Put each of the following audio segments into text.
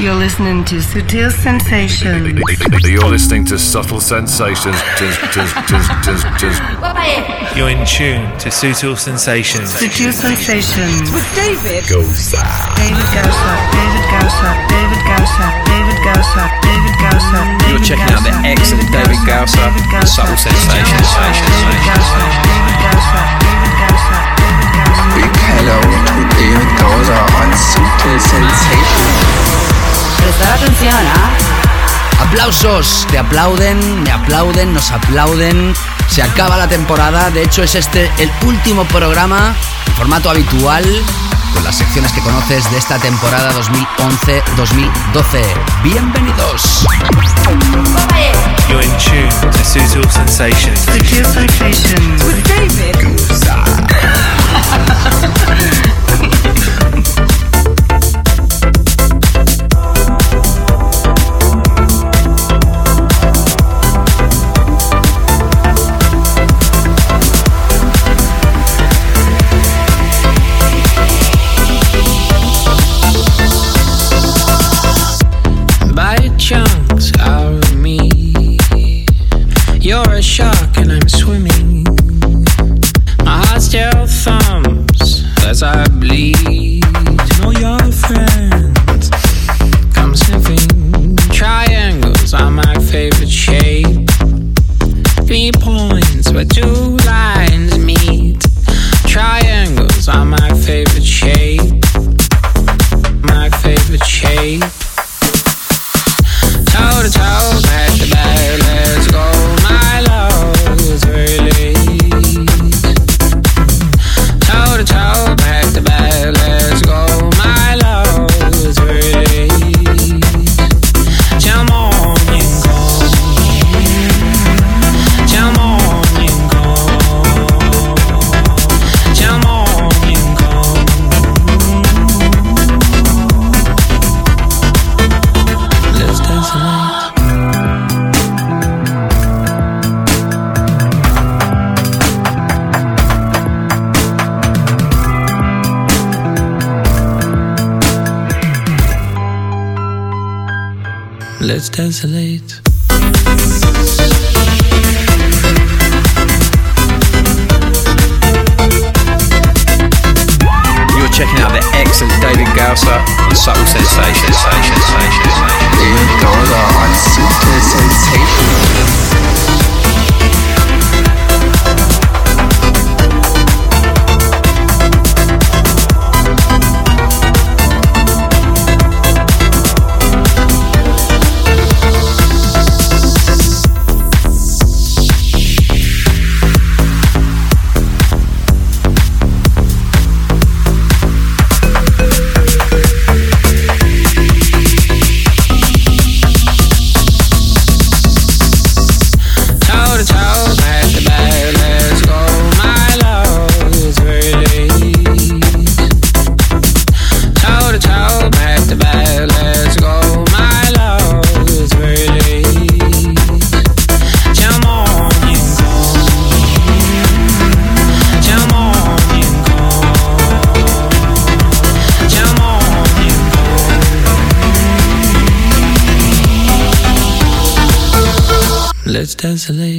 You're listening to Sutil Sensations. You're listening to Subtle Sensations. You're in tune to Sutil Sensations. Sutil Sensations. With David Gosa. David Gausa. David Gausa. David Gausa. David Gausa. David Gausa. You're checking out the excellent David Gausa Subtle Sensations. David Gausa. David Gausa. David Gausa. David Gausa. Big hello to David Gausa on Sutil Sensations. Prestar atención, ¿ah? Aplausos, te aplauden, me aplauden, nos aplauden. Se acaba la temporada, de hecho es este el último programa en formato habitual con las secciones que conoces de esta temporada 2011-2012. Bienvenidos. You're in tune to Sutil Sensations. Sutil Sensations. With David Let's desolate. You're checking out the excellent David Gausa on Subtle Sensations. David Gausa on Sutil Sensations. says hello.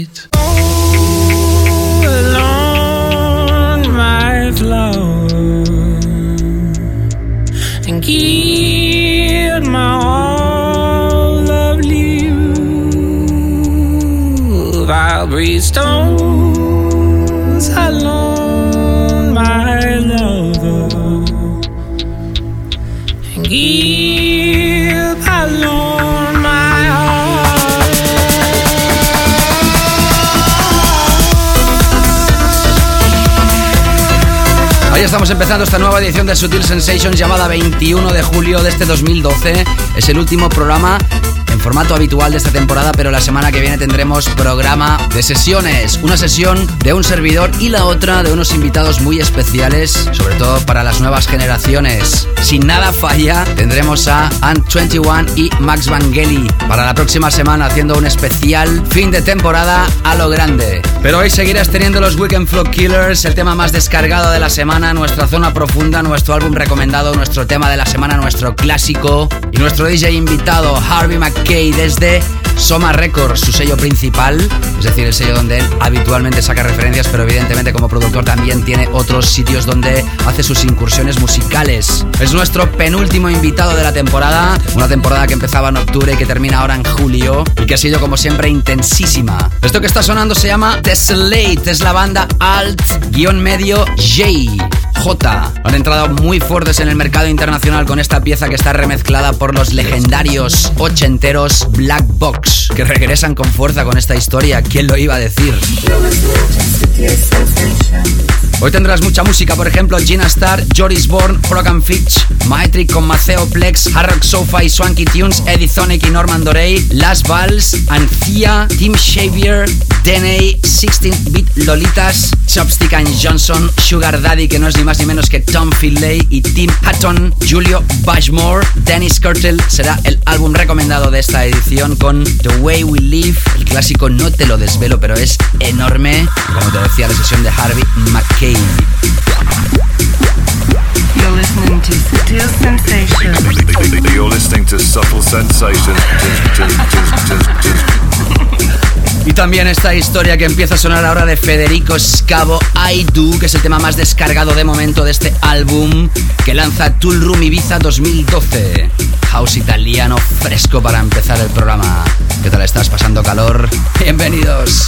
Estamos empezando esta nueva edición de Sutil Sensations llamada 21 de julio de este 2012. Es el último programa formato habitual de esta temporada, pero la semana que viene tendremos programa de sesiones. Una sesión de un servidor y la otra de unos invitados muy especiales, sobre todo para las nuevas generaciones. Sin nada falla, tendremos a Ant21 y Max Vangeli para la próxima semana haciendo un especial fin de temporada a lo grande. Pero hoy seguirás teniendo los Weekend Flow Killers, el tema más descargado de la semana, nuestra zona profunda, nuestro álbum recomendado, nuestro tema de la semana, nuestro clásico y nuestro DJ invitado Harvey McKay desde Soma Records, su sello principal, es decir, el sello donde él habitualmente saca referencias, pero evidentemente como productor también tiene otros sitios donde hace sus incursiones musicales. Es nuestro penúltimo invitado de la temporada, una temporada que empezaba en octubre y que termina ahora en julio y que ha sido como siempre intensísima. Esto que está sonando se llama Desolate, es la banda Alt-Medio J. J. Han entrado muy fuertes en el mercado internacional con esta pieza que está remezclada por los legendarios ochenteros Black Box, que regresan con fuerza con esta historia. ¿Quién lo iba a decir? Hoy tendrás mucha música, por ejemplo, Gina Star, Joris Bourne, Program Fitch, Maetric con Maceo Plex, Harrock Sofa y Swanky Tunes, Eddie Sonic y Norman Dorey, Las Vals, Anthea, Tim Xavier, DNA, 16-Bit Lolitas, Chopstick and Johnson, Sugar Daddy, que no es ni más ni menos que Tom Finlay y Tim Hutton, Julio Bashmore, Dennis Curtle, será el álbum recomendado de esta edición con The Way We Live, el clásico no te lo desvelo, pero es enorme, como te decía, la sesión de Harvey McKay. You're listening to Sutil Sensations. You're listening to Subtle Sensations. Y también esta historia que empieza a sonar ahora de Federico Scavo I Do, que es el tema más descargado de momento de este álbum que lanza Tool Room Ibiza 2012. House italiano fresco para empezar el programa. ¿Qué tal estás pasando calor? Bienvenidos.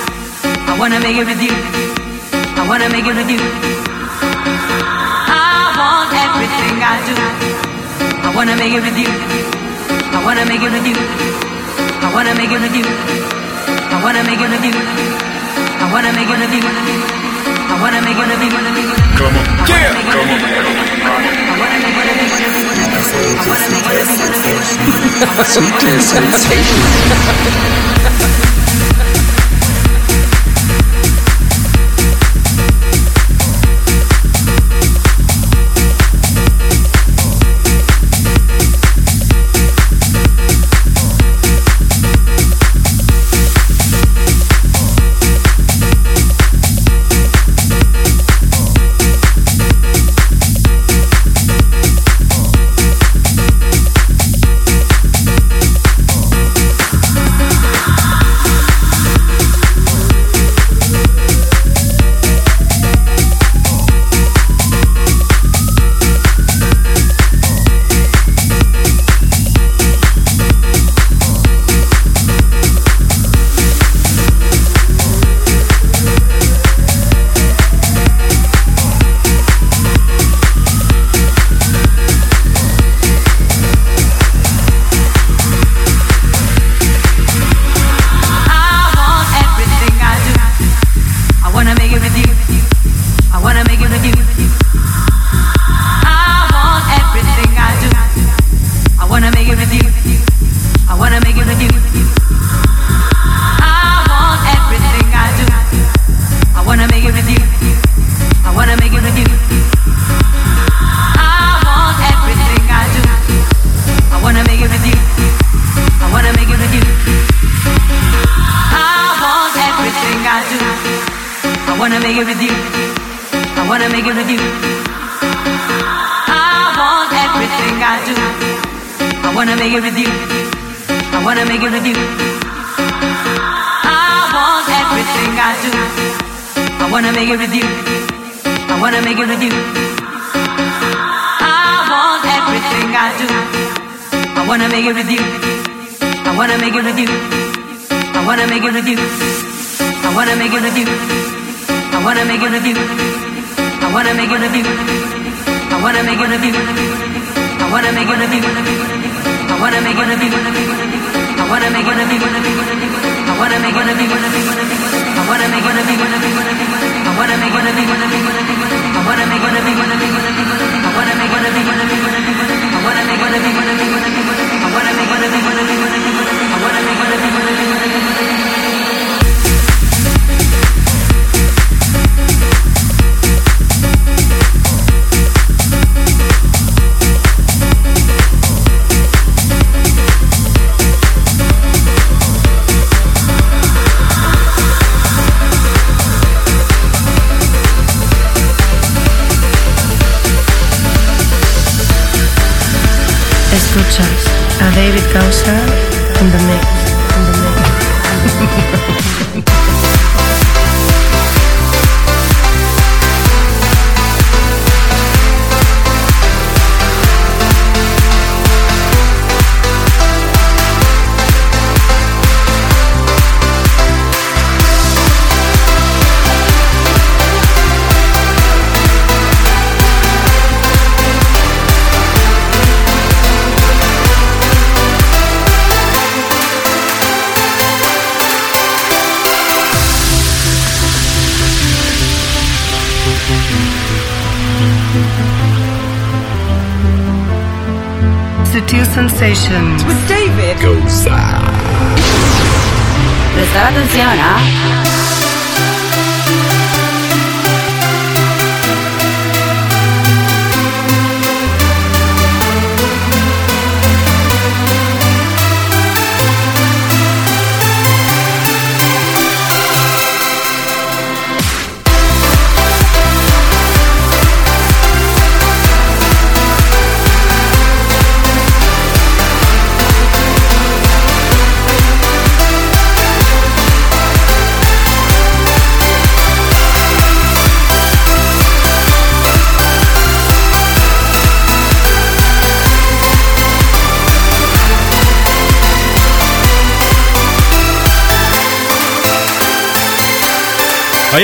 I wanna make it with you. I wanna make it with you. I want everything I do. I wanna make it with you. I wanna make it with you. I wanna make it with you. I wanna make it with you. I wanna make it with you. I wanna make it with you. Come on. Yeah. Come on. I wanna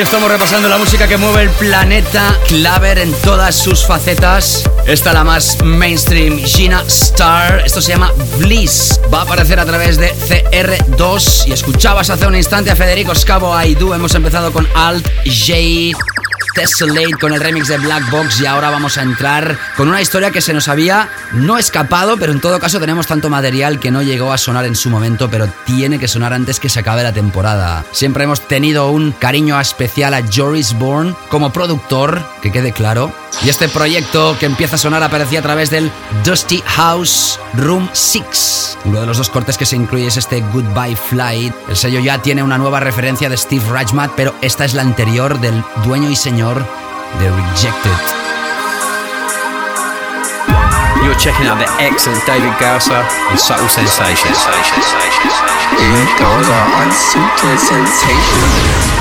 estamos repasando la música que mueve el planeta Claver en todas sus facetas. Esta la más mainstream, Gina Star. Esto se llama Bliss. Va a aparecer a través de CR2. Y escuchabas hace un instante a Federico Scavo Aidu. Hemos empezado con Alt J. Tessellate con el remix de Black Box y ahora vamos a entrar con una historia que se nos había no escapado, pero en todo caso tenemos tanto material que no llegó a sonar en su momento, pero tiene que sonar antes que se acabe la temporada. Siempre hemos tenido un cariño especial a Joris Bourne como productor, que quede claro. Y este proyecto que empieza a sonar aparecía a través del Dusty House Room 6. Uno de los dos cortes que se incluye es este Goodbye Flight. El sello ya tiene una nueva referencia de Steve Rajmat, pero esta es la anterior del dueño y señor de Rejected. You're checking out the excellent David Gausser on Subtle Sensations. David Gausa on Sutil Sensations.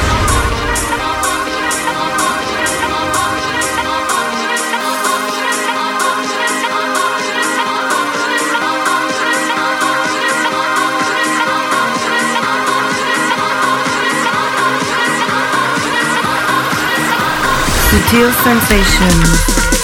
Subtle sensations.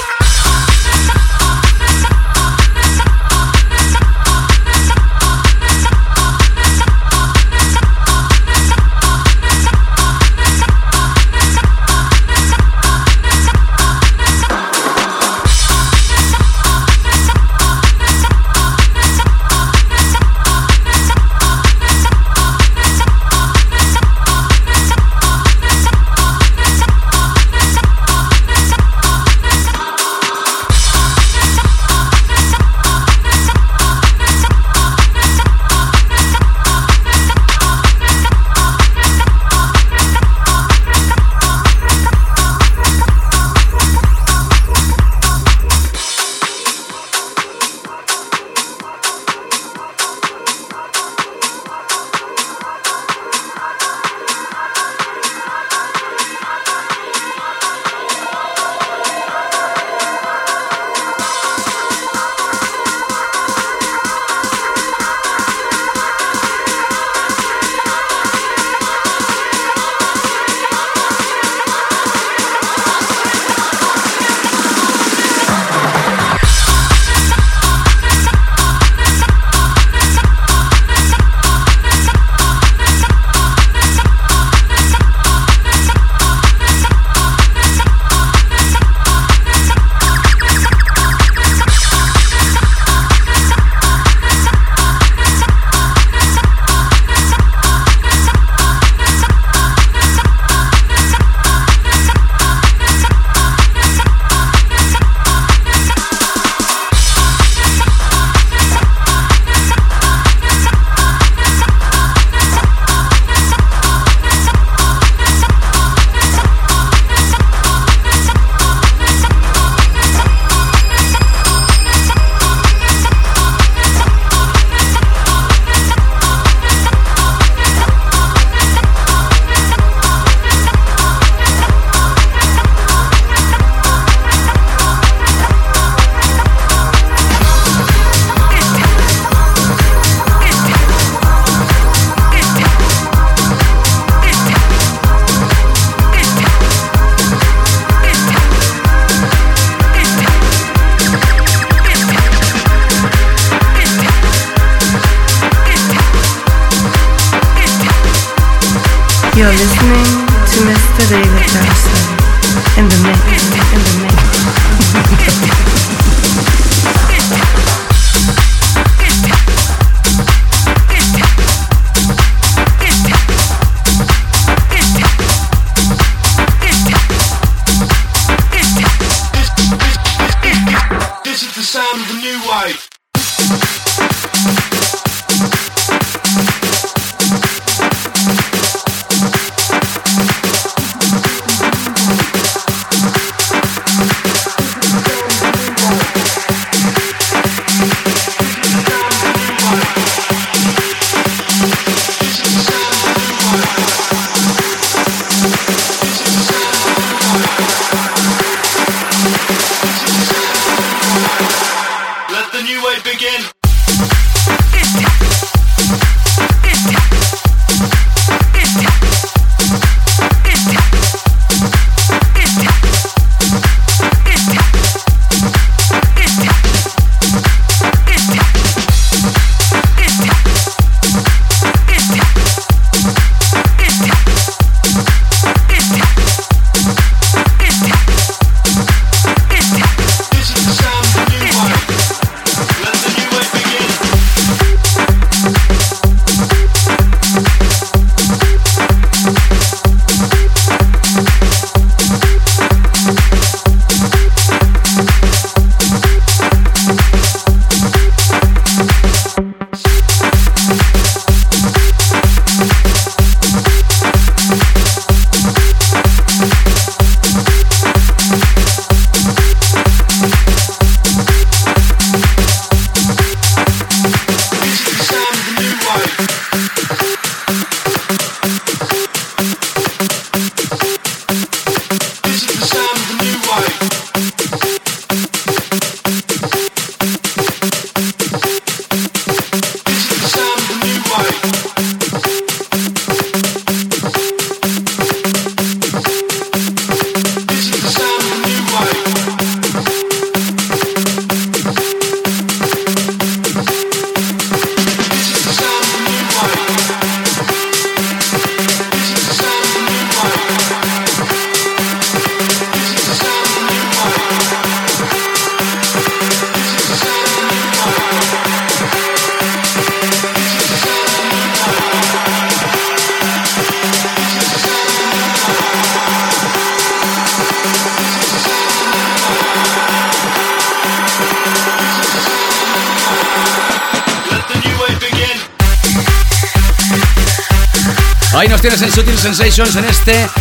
Sensations en este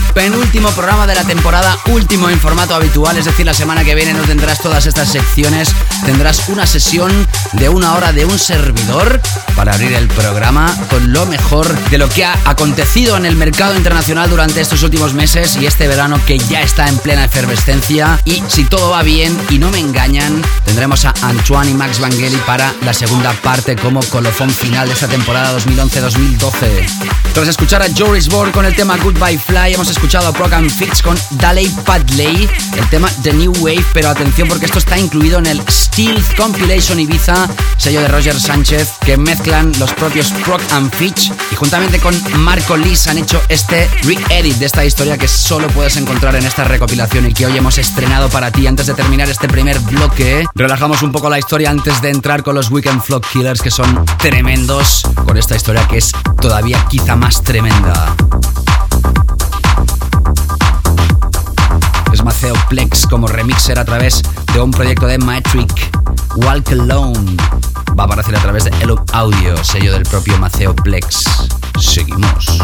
penúltimo programa de la temporada, último en formato habitual, es decir, la semana que viene no tendrás todas estas secciones, tendrás una sesión de una hora de un servidor para abrir el programa con lo mejor de lo que ha acontecido en el mercado internacional durante estos últimos meses y este verano que ya está en plena efervescencia y si todo va bien y no me engañan, tendremos a Antoine y Max Vangeli para la segunda parte como colofón final de esta temporada 2011-2012. Tras escuchar a Joris Borg con el tema Goodbye Fly, hemos escuchado a Program Fix con Daley Padley, el tema The New Wave, pero atención porque esto está incluido en el Stealth Compilation Ibiza, sello de Roger Sánchez, que mezclan los propios Prog and Fitch y juntamente con Marco Liz han hecho este re-edit de esta historia que solo puedes encontrar en esta recopilación y que hoy hemos estrenado para ti. Antes de terminar este primer bloque, relajamos un poco la historia antes de entrar con los Weekend Flock Killers que son tremendos con esta historia que es todavía quizá más tremenda. Maceo Plex como remixer a través de un proyecto de Matric, Walk Alone. Va a aparecer a través de Elo Audio, sello del propio Maceo Plex. Seguimos.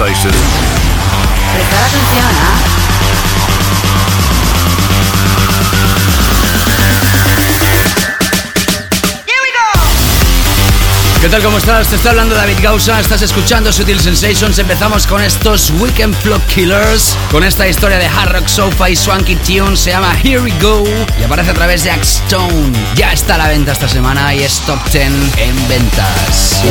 Sensation. Prestar atención, ¿ah? ¿Qué tal? ¿Cómo estás? Te está hablando David Gausa, estás escuchando Sutil Sensations. Empezamos con estos Weekend Flock Killers, con esta historia de hard rock, sofa y swanky tune. Se llama Here We Go y aparece a través de Axstone. Ya está a la venta esta semana y es top 10 en ventas.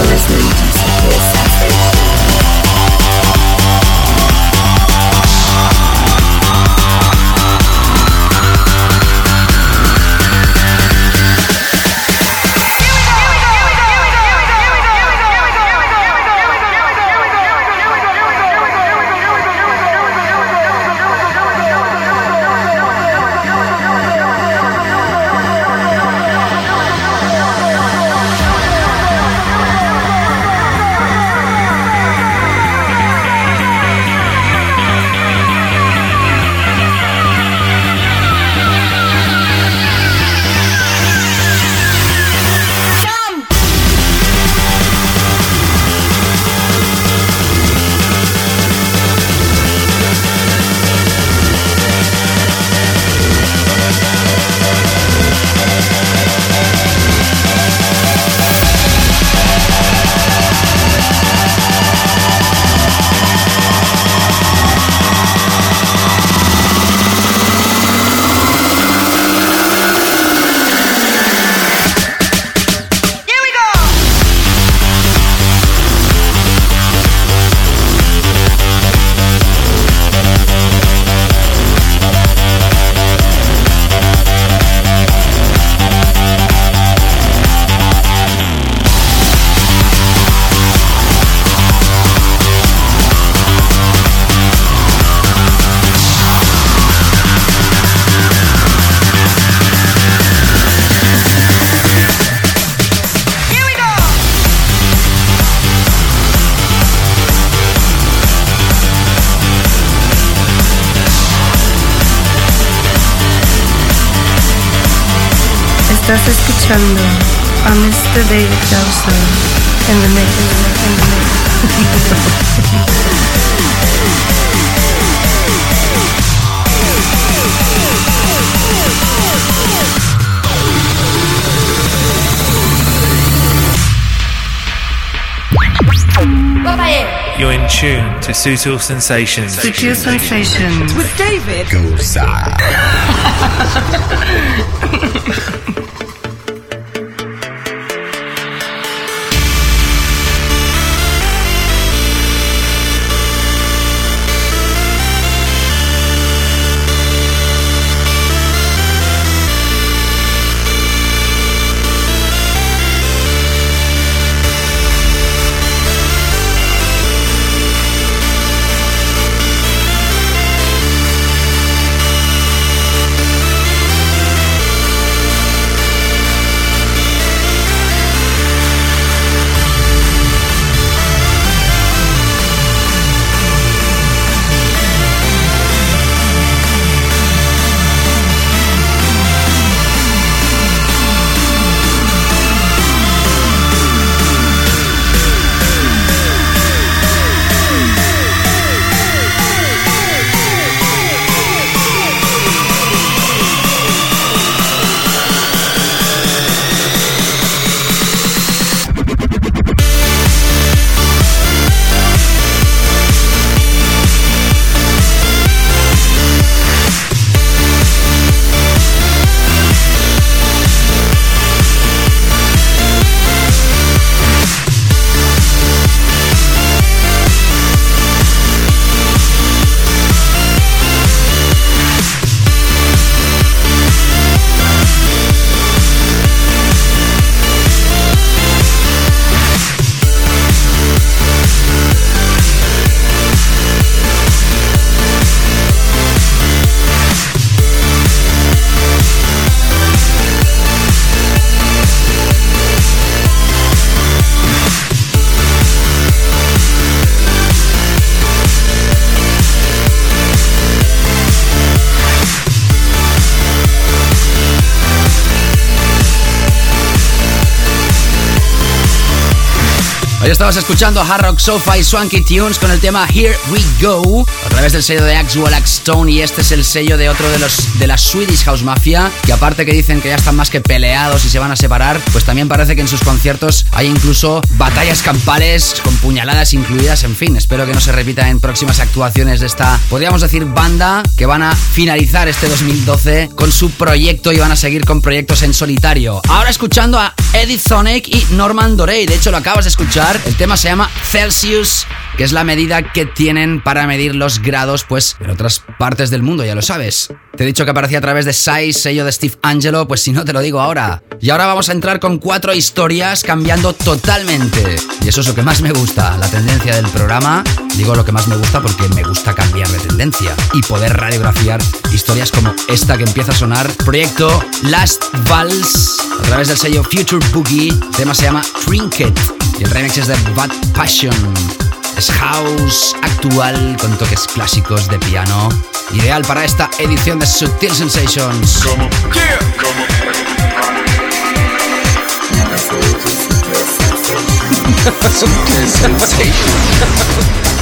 Sutil Sensations. Sutil Sensations. With David. Thank Hoy estamos escuchando Hard Rock Sofa y Swanky Tunes con el tema Here We Go a través del sello de Axwell Stone y este es el sello de otro de los de la Swedish House Mafia que aparte que dicen que ya están más que peleados y se van a separar, pues también parece que en sus conciertos hay incluso batallas campales con puñaladas incluidas, en fin, espero que no se repita en próximas actuaciones de esta, podríamos decir, banda que van a finalizar este 2012 con su proyecto y van a seguir con proyectos en solitario. Ahora escuchando a Eddie Sonic y Norman Dorey, de hecho lo acabas de escuchar el tema se llama Celsius, que es la medida que tienen para medir los grados, pues, en otras partes del mundo, ya lo sabes. Te he dicho que aparecía a través de Size, sello de Steve Angelo, pues si no te lo digo ahora. Y ahora vamos a entrar con cuatro historias cambiando totalmente. Y eso es lo que más me gusta, la tendencia del programa. Digo lo que más me gusta porque me gusta cambiar de tendencia y poder radiografiar historias como esta que empieza a sonar. Proyecto Last Vals a través del sello Future Boogie. El tema se llama Trinket y el remix es de Bad Passion. Es house actual con toques clásicos de piano. Ideal para esta edición de Subtil Sensations. Subtle Sensations.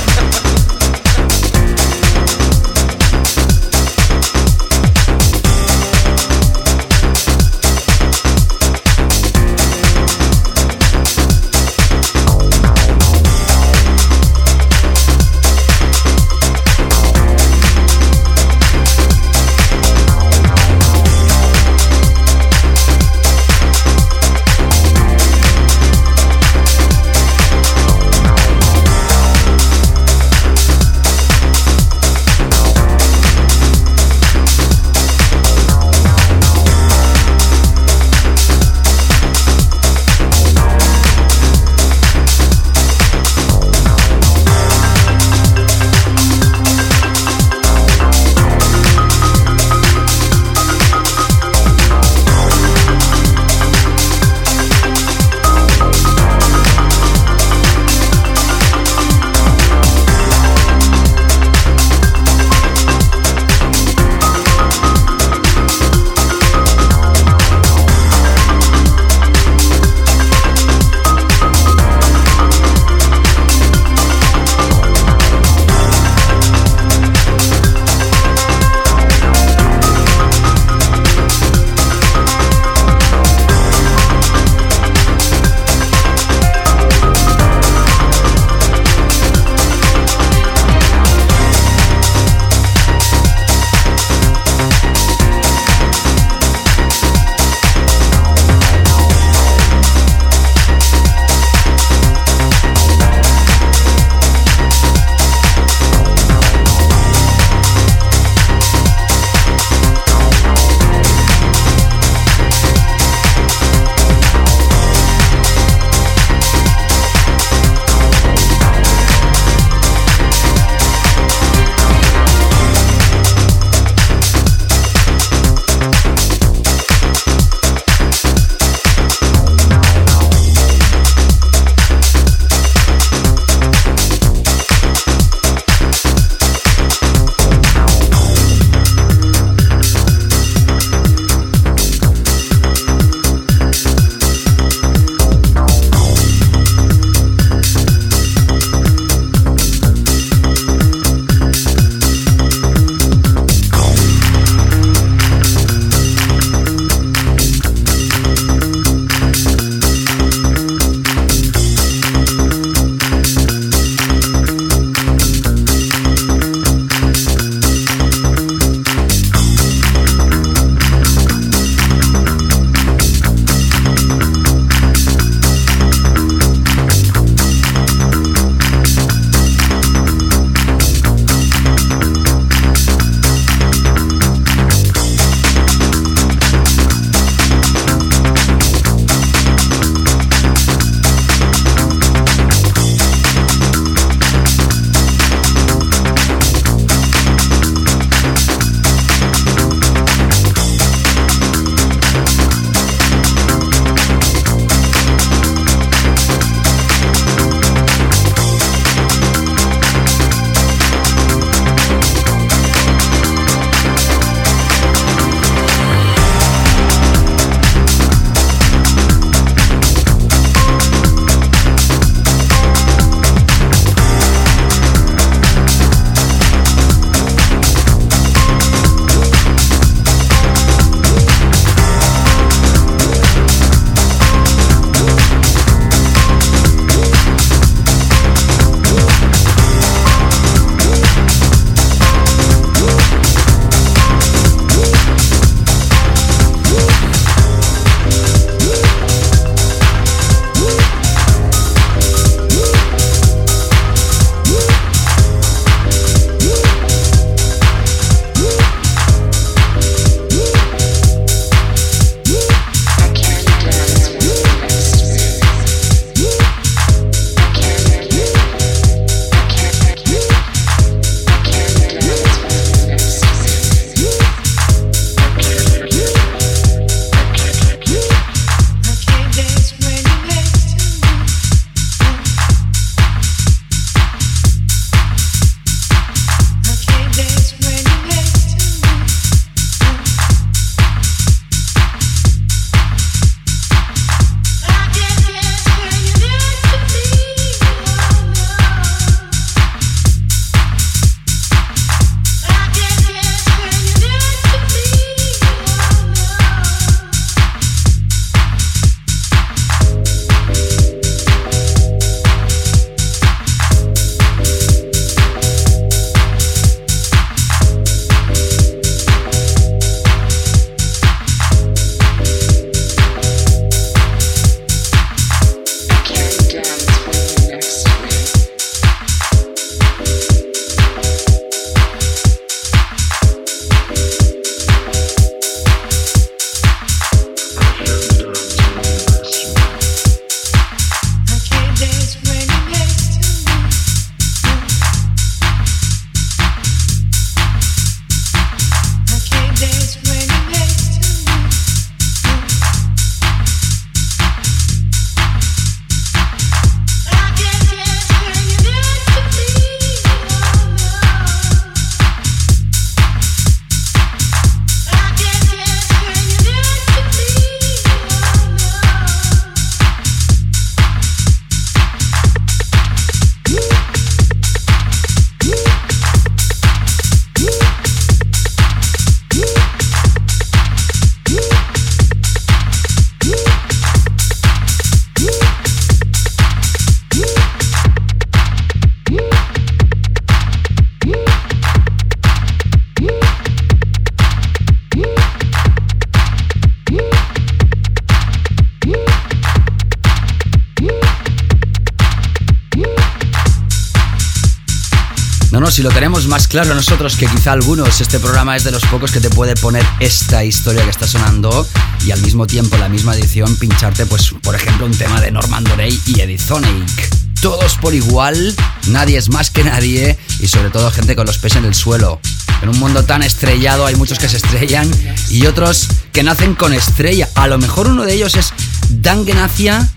Claro nosotros que quizá algunos, este programa es de los pocos que te puede poner esta historia que está sonando y al mismo tiempo, la misma edición, pincharte, pues, por ejemplo, un tema de Norman Dorey y Edizonic. Todos por igual, nadie es más que nadie y sobre todo gente con los pies en el suelo. En un mundo tan estrellado hay muchos que se estrellan y otros que nacen con estrella. A lo mejor uno de ellos es Dan Genacia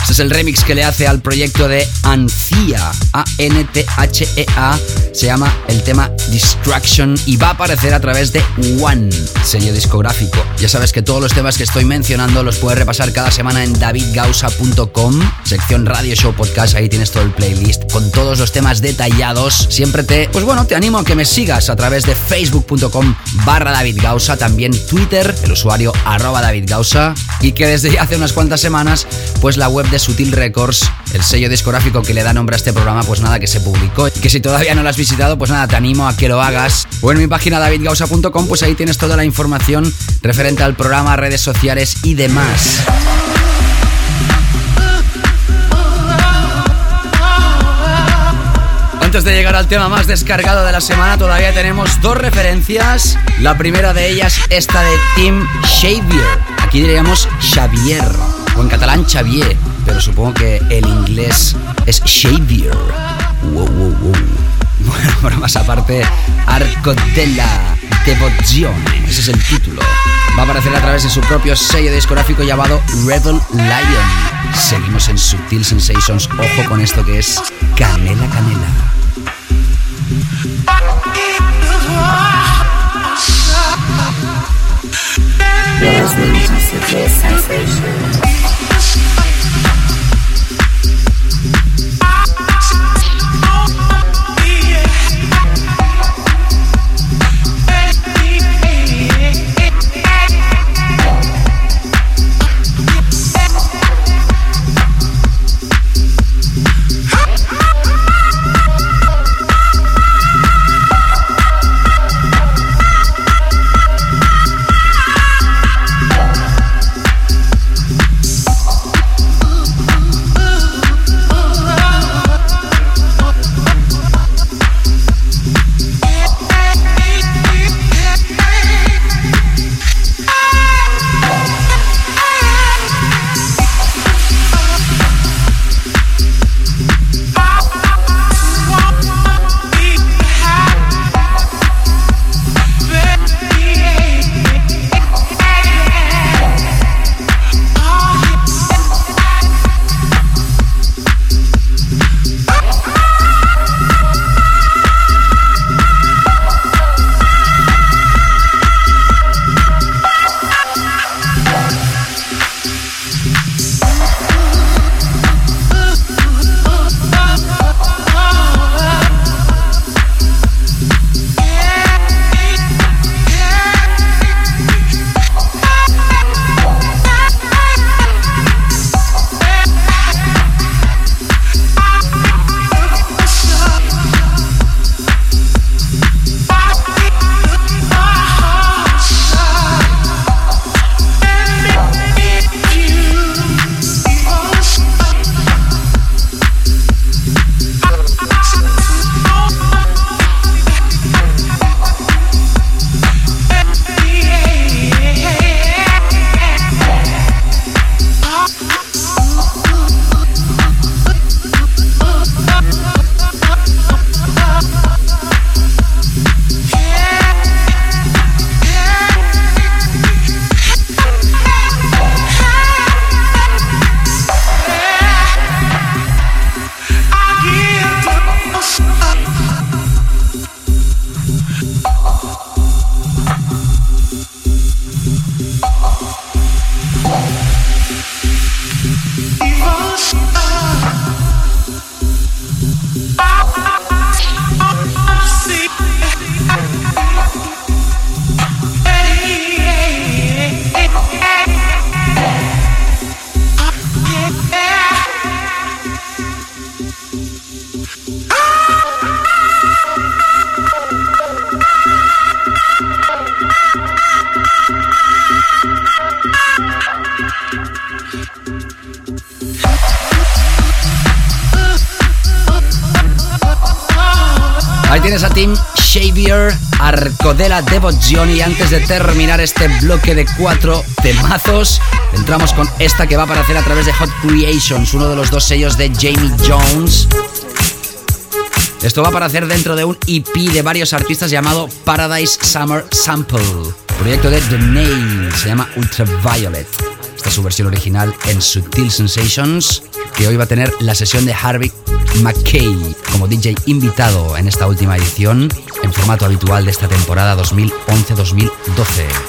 este es el remix que le hace al proyecto de Anthea, A-N-T-H-E-A. Se llama el tema Distraction y va a aparecer a través de One, sello discográfico. Ya sabes que todos los temas que estoy mencionando los puedes repasar cada semana en davidgausa.com, sección Radio Show Podcast. Ahí tienes todo el playlist con todos los temas detallados. Siempre te, pues bueno, te animo a que me sigas a través de facebook.com barra David Gausa, también Twitter, el usuario arroba David Gausa, y que desde hace unas cuantas semanas, pues la web de Sutil Records, el sello discográfico que le da nombre a este programa, pues nada, que se publicó. Que si todavía no lo has visitado, pues nada, te animo a que lo hagas. O en mi página davidgausa.com, pues ahí tienes toda la información referente al programa, redes sociales y demás. Antes de llegar al tema más descargado de la semana, todavía tenemos dos referencias. La primera de ellas, esta de Tim Xavier. Aquí diríamos Xavier, o en catalán Xavier, pero supongo que el inglés es Xavier. Wow, wow, wow. Bueno, bromas aparte, Arco della Devozione, ese es el título. Va a aparecer a través de su propio sello discográfico llamado Rebel Lion. Seguimos en Subtil Sensations, ojo con esto que es Canela Canela. Yes, sensational. Arcodela Devozione y antes de terminar este bloque de cuatro temazos, entramos con esta que va a aparecer a través de Hot Creations, uno de los dos sellos de Jamie Jones. Esto va a aparecer dentro de un EP de varios artistas llamado Paradise Summer Sample, proyecto de The Nail, se llama Ultraviolet. Esta es su versión original en Subtil Sensations, que hoy va a tener la sesión de Harvey McKay como DJ invitado en esta última edición, en formato habitual de esta temporada 2011-2012.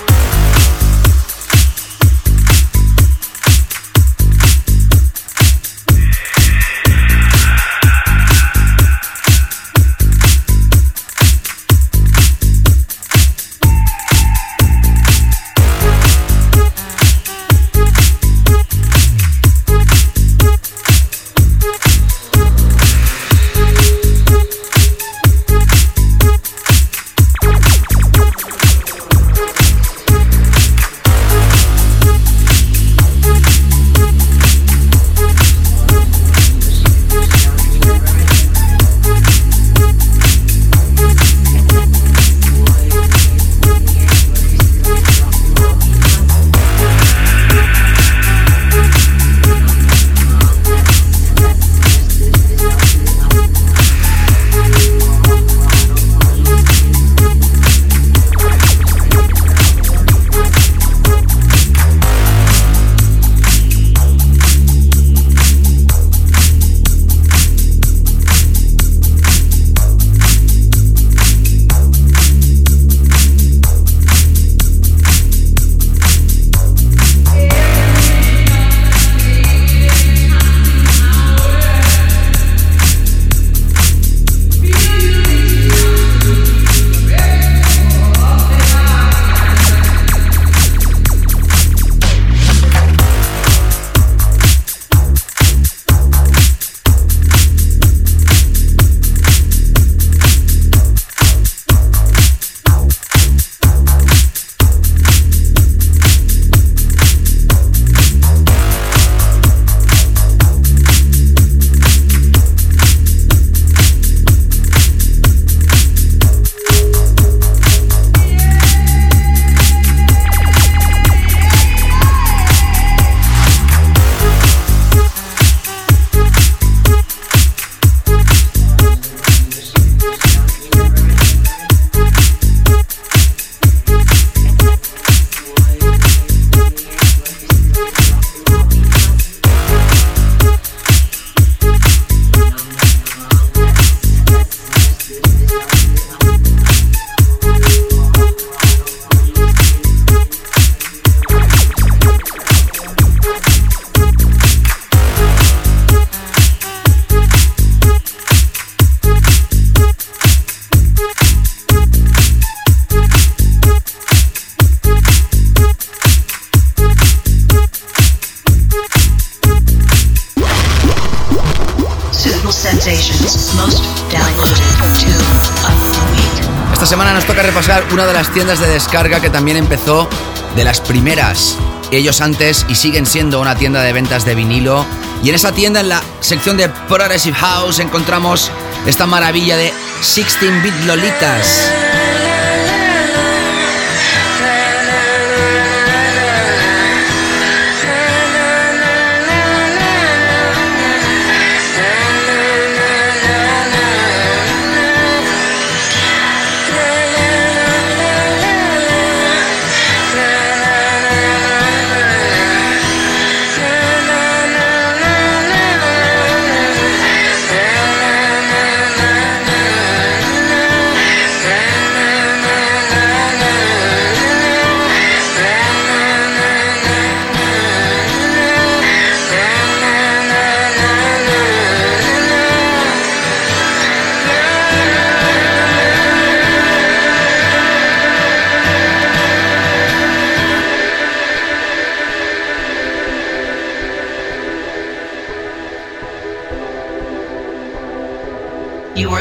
Una de las tiendas de descarga que también empezó de las primeras. Ellos antes y siguen siendo una tienda de ventas de vinilo. Y en esa tienda, en la sección de Progressive House, encontramos esta maravilla de 16-bit Lolitas.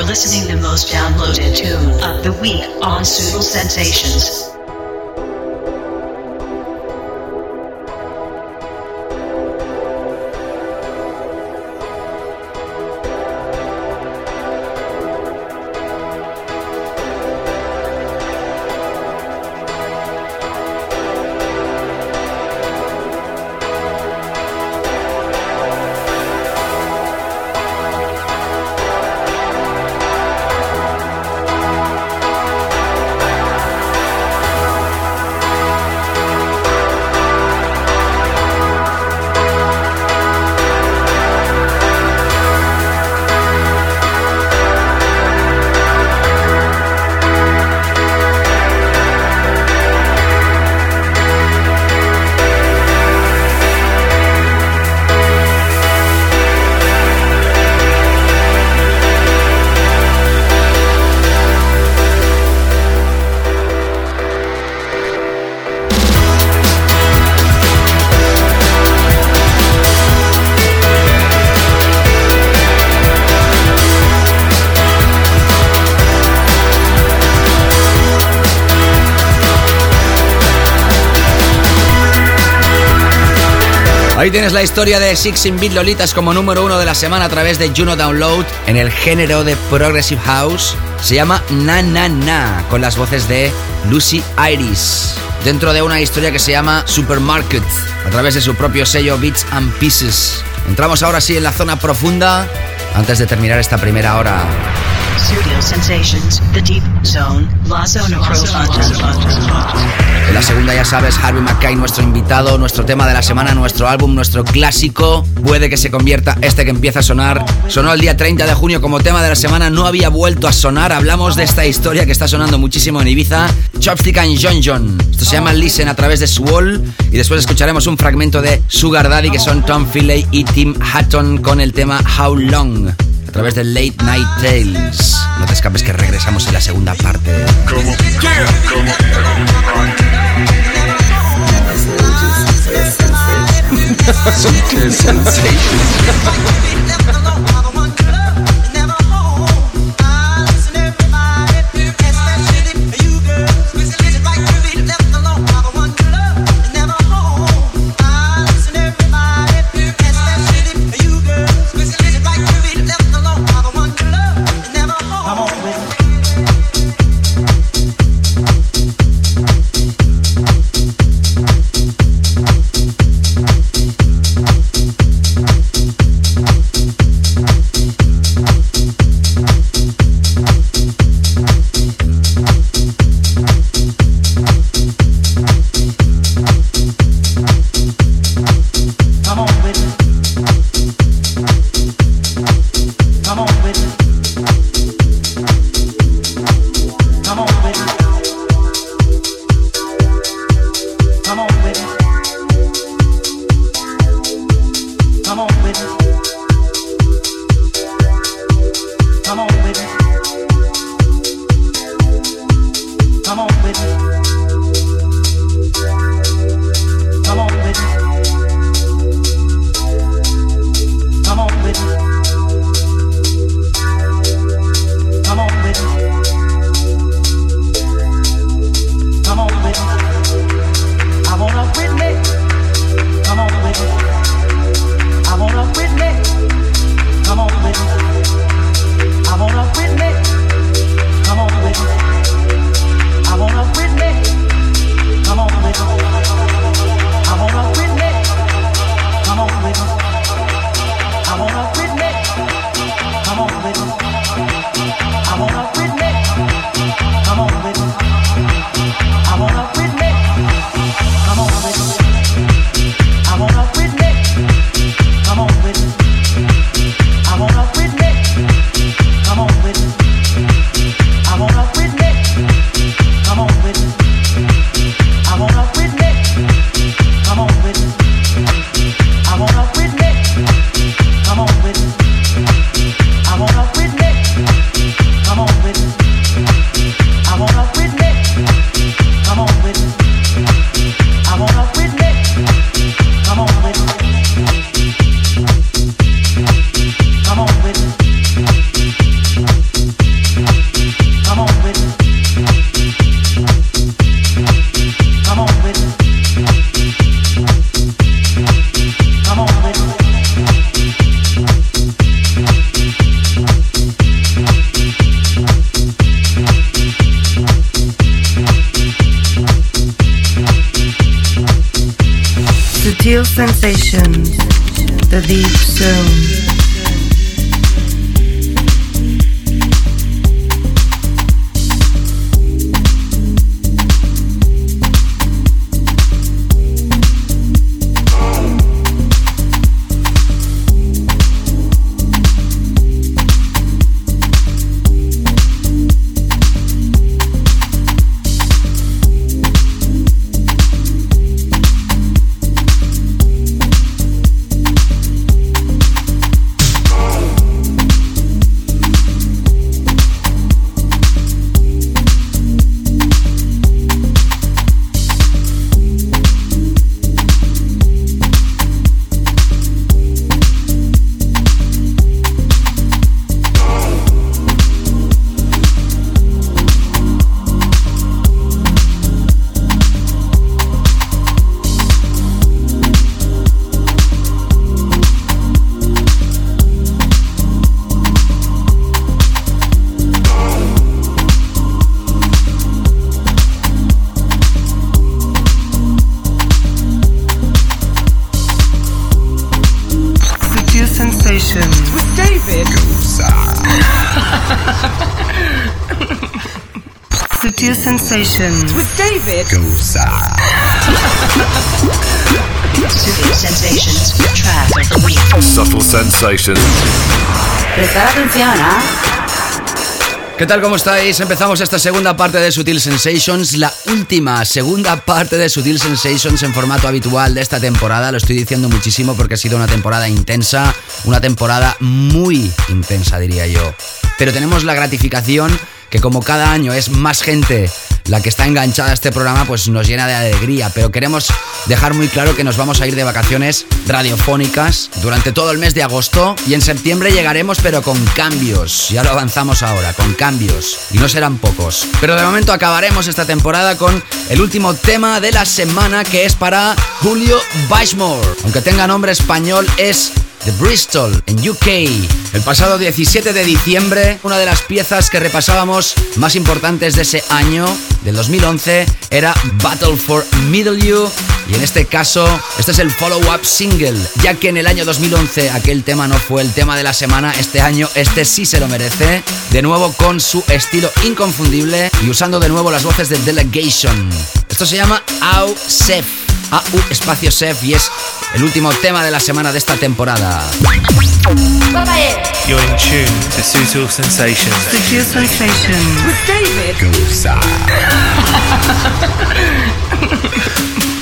Listening the most downloaded tune of the week on Suitable Sensations. Ahí tienes la historia de Six in Beat Lolitas como número uno de la semana a través de Juno Download en el género de Progressive House. Se llama Na Na Na con las voces de Lucy Iris. Dentro de una historia que se llama Supermarket a través de su propio sello Beats and Pieces. Entramos ahora sí en la zona profunda antes de terminar esta primera hora. The Deep Zone, La Zona Profunda. En la segunda ya sabes, Harvey Mackay, nuestro invitado, nuestro tema de la semana, nuestro álbum, nuestro clásico. Puede que se convierta este que empieza a sonar. Sonó el día 30 de junio como tema de la semana, no había vuelto a sonar. Hablamos de esta historia que está sonando muchísimo en Ibiza. Chopstick and John John. Esto se llama Listen a través de Swall. Y después escucharemos un fragmento de Sugar Daddy que son Tom Philly y Tim Hatton con el tema How Long través de Late Night Tales. No te escapes que regresamos en la segunda parte. Sensations. Sutil Sensations, the track of the week. Subtle sensations. Prestar atención, ¿ah? ¿Qué tal? ¿Cómo estáis? Empezamos esta segunda parte de Sutil Sensations, la última segunda parte de Sutil Sensations en formato habitual de esta temporada. Lo estoy diciendo muchísimo porque ha sido una temporada intensa, una temporada muy intensa diría yo. Pero tenemos la gratificación que como cada año es más gente la que está enganchada a este programa, pues nos llena de alegría. Pero queremos dejar muy claro que nos vamos a ir de vacaciones radiofónicas durante todo el mes de agosto y en septiembre llegaremos pero con cambios. Ya lo avanzamos ahora, con cambios. Y no serán pocos. Pero de momento acabaremos esta temporada con el último tema de la semana que es para Julio Bashmore. Aunque tenga nombre español es de Bristol, en UK. El pasado 17 de diciembre, una de las piezas que repasábamos más importantes de ese año, del 2011, era Battle for Middle You. Y en este caso, este es el follow-up single, ya que en el año 2011 aquel tema no fue el tema de la semana, este año este sí se lo merece. De nuevo con su estilo inconfundible y usando de nuevo las voces de Delegation. Esto se llama Au Sef. AU espacio Sef y es el último tema de la semana de esta temporada. You're in tune to Sutil Sensations. Sutil sensations. Sutil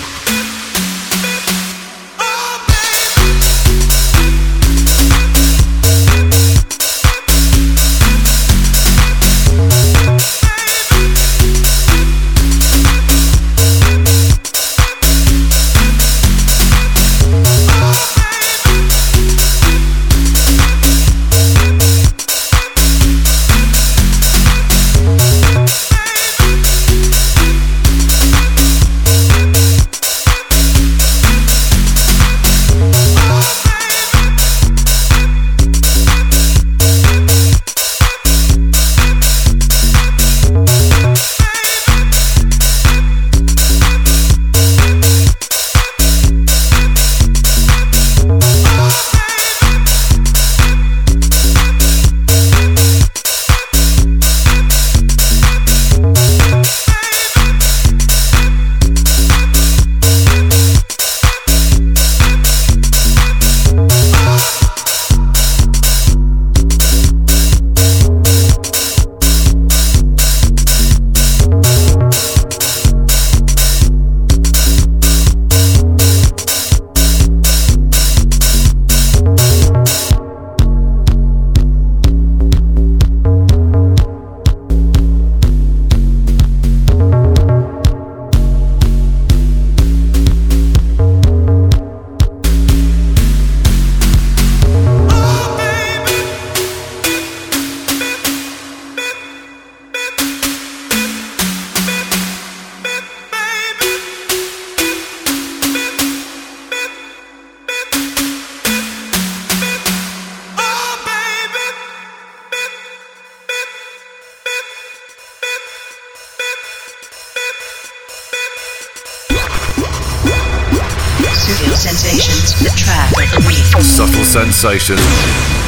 Subtle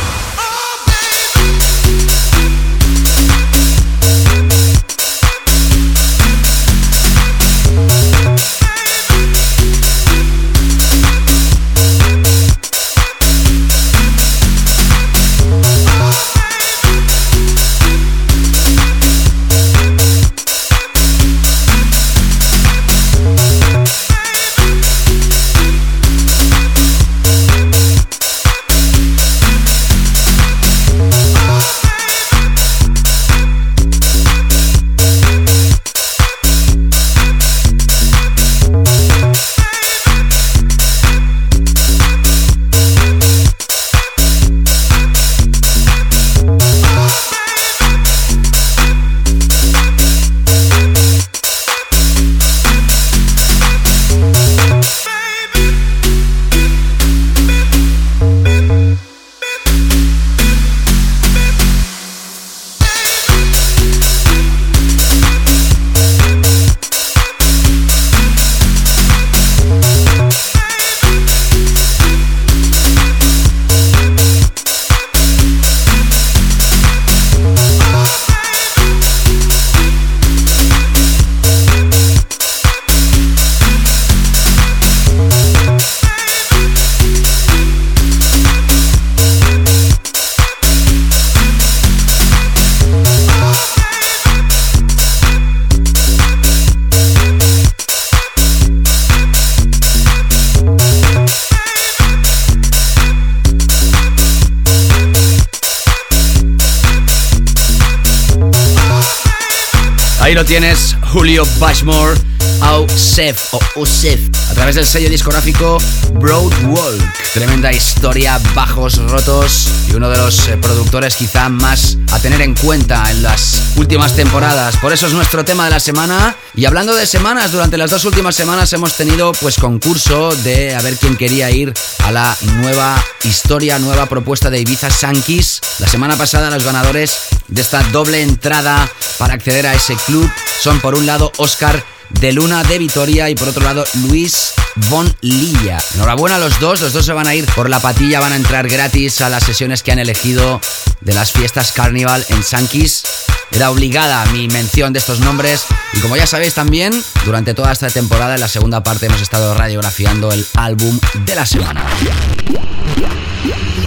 Ausef o Usef, a través del sello discográfico Broadwalk. Tremenda historia, bajos rotos y uno de los eh, productores quizá más a tener en cuenta en las últimas temporadas. Por eso es nuestro tema de la semana. Y hablando de semanas, durante las dos últimas semanas hemos tenido pues concurso de a ver quién quería ir a la nueva historia, nueva propuesta de Ibiza Sankis. La semana pasada los ganadores de esta doble entrada para acceder a ese club son por un lado Oscar de Luna de Vitoria y por otro lado Luis Von Lilla. Enhorabuena a los dos, los dos se van a ir por la patilla, van a entrar gratis a las sesiones que han elegido de las fiestas Carnival en Sankis. Era obligada mi mención de estos nombres y como ya sabéis también, durante toda esta temporada en la segunda parte hemos estado radiografiando el álbum de la semana.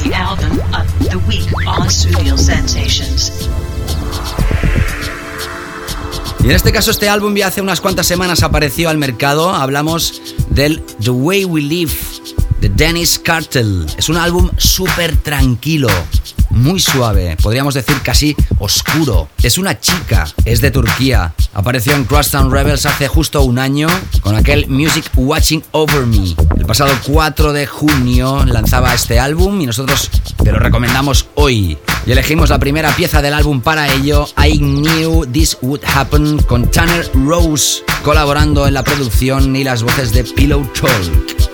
The album of the week on. Y en este caso este álbum ya hace unas cuantas semanas apareció al mercado. Hablamos del The Way We Live de Dennis Cartel. Es un álbum súper tranquilo, muy suave, podríamos decir casi oscuro. Es una chica, es de Turquía. Apareció en Crosstown Rebels hace justo un año con aquel Music Watching Over Me. El pasado 4 de junio lanzaba este álbum y nosotros te lo recomendamos hoy. Y elegimos la primera pieza del álbum para ello, I Knew This Would Happen, con Tanner Rose colaborando en la producción y las voces de Pillow Talk.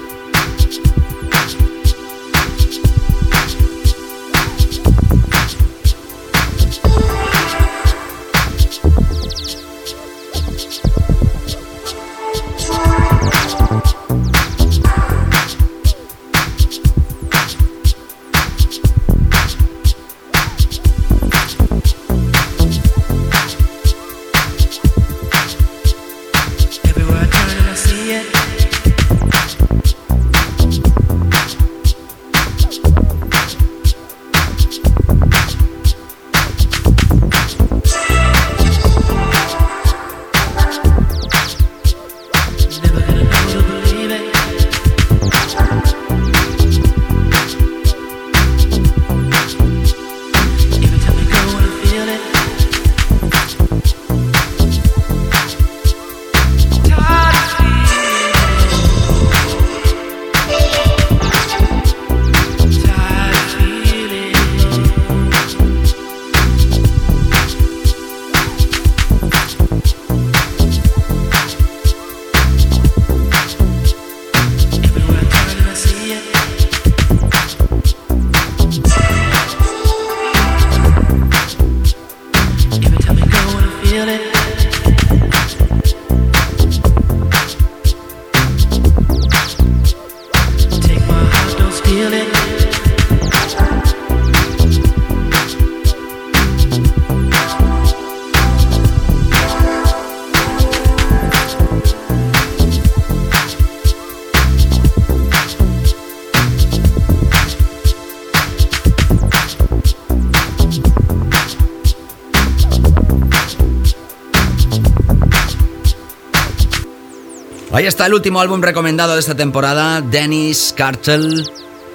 Está el último álbum recomendado de esta temporada, Dennis Cartel,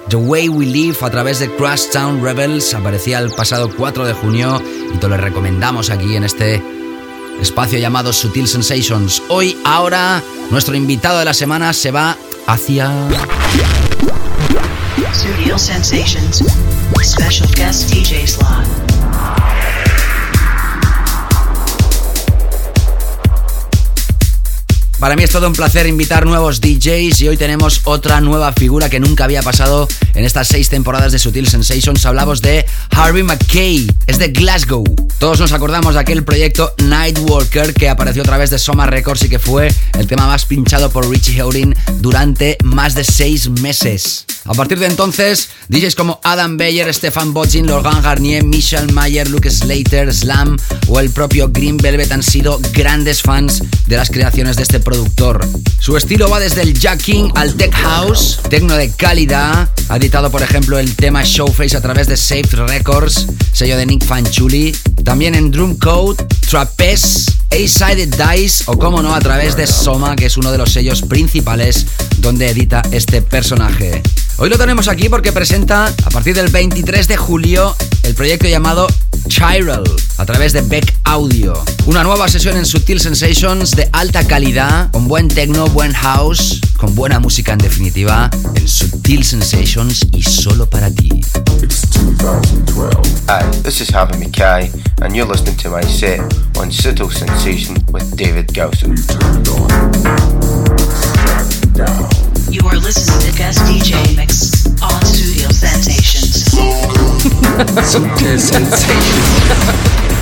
The Way We Live a través de Crash Town Rebels. Aparecía el pasado 4 de junio y te lo recomendamos aquí en este espacio llamado Sutil Sensations. Hoy, ahora, nuestro invitado de la semana se va hacia... Studio Sensations. Special guest DJ slot. Para mí es todo un placer invitar nuevos DJs y hoy tenemos otra nueva figura que nunca había pasado en estas seis temporadas de Sutil Sensations. Hablamos de Harvey McKay, es de Glasgow. Todos nos acordamos de aquel proyecto Nightwalker que apareció a través de Soma Records y que fue el tema más pinchado por Richie Houghton durante más de seis meses. A partir de entonces, DJs como Adam Beyer, Stefan Botzin, Logan Garnier, Michelle Mayer, Luke Slater, Slam o el propio Green Velvet han sido grandes fans de las creaciones de este productor. Su estilo va desde el jacking al tech house, tecno de calidad. Ha editado, por ejemplo, el tema Showface a través de Safe Records, sello de Nick Fanchuli. También en Drum Code, Trapeze, A-Sided Dice o, como no, a través de Soma, que es uno de los sellos principales donde edita este personaje. Hoy lo tenemos aquí porque presenta, a partir del 23 de julio, el proyecto llamado Chiral a través de Beck Audio. Una nueva sesión en Sutil Sensations de alta calidad, con buen techno, buen house, con buena música en definitiva, en Sutil Sensations y solo para ti. It's 2012. Hi, this is Harvey McKay, and you're listening to my set on Subtle Sensation with David Gowson. You are listening to guest DJ mix on Studio Sensations. Sutil Sensations.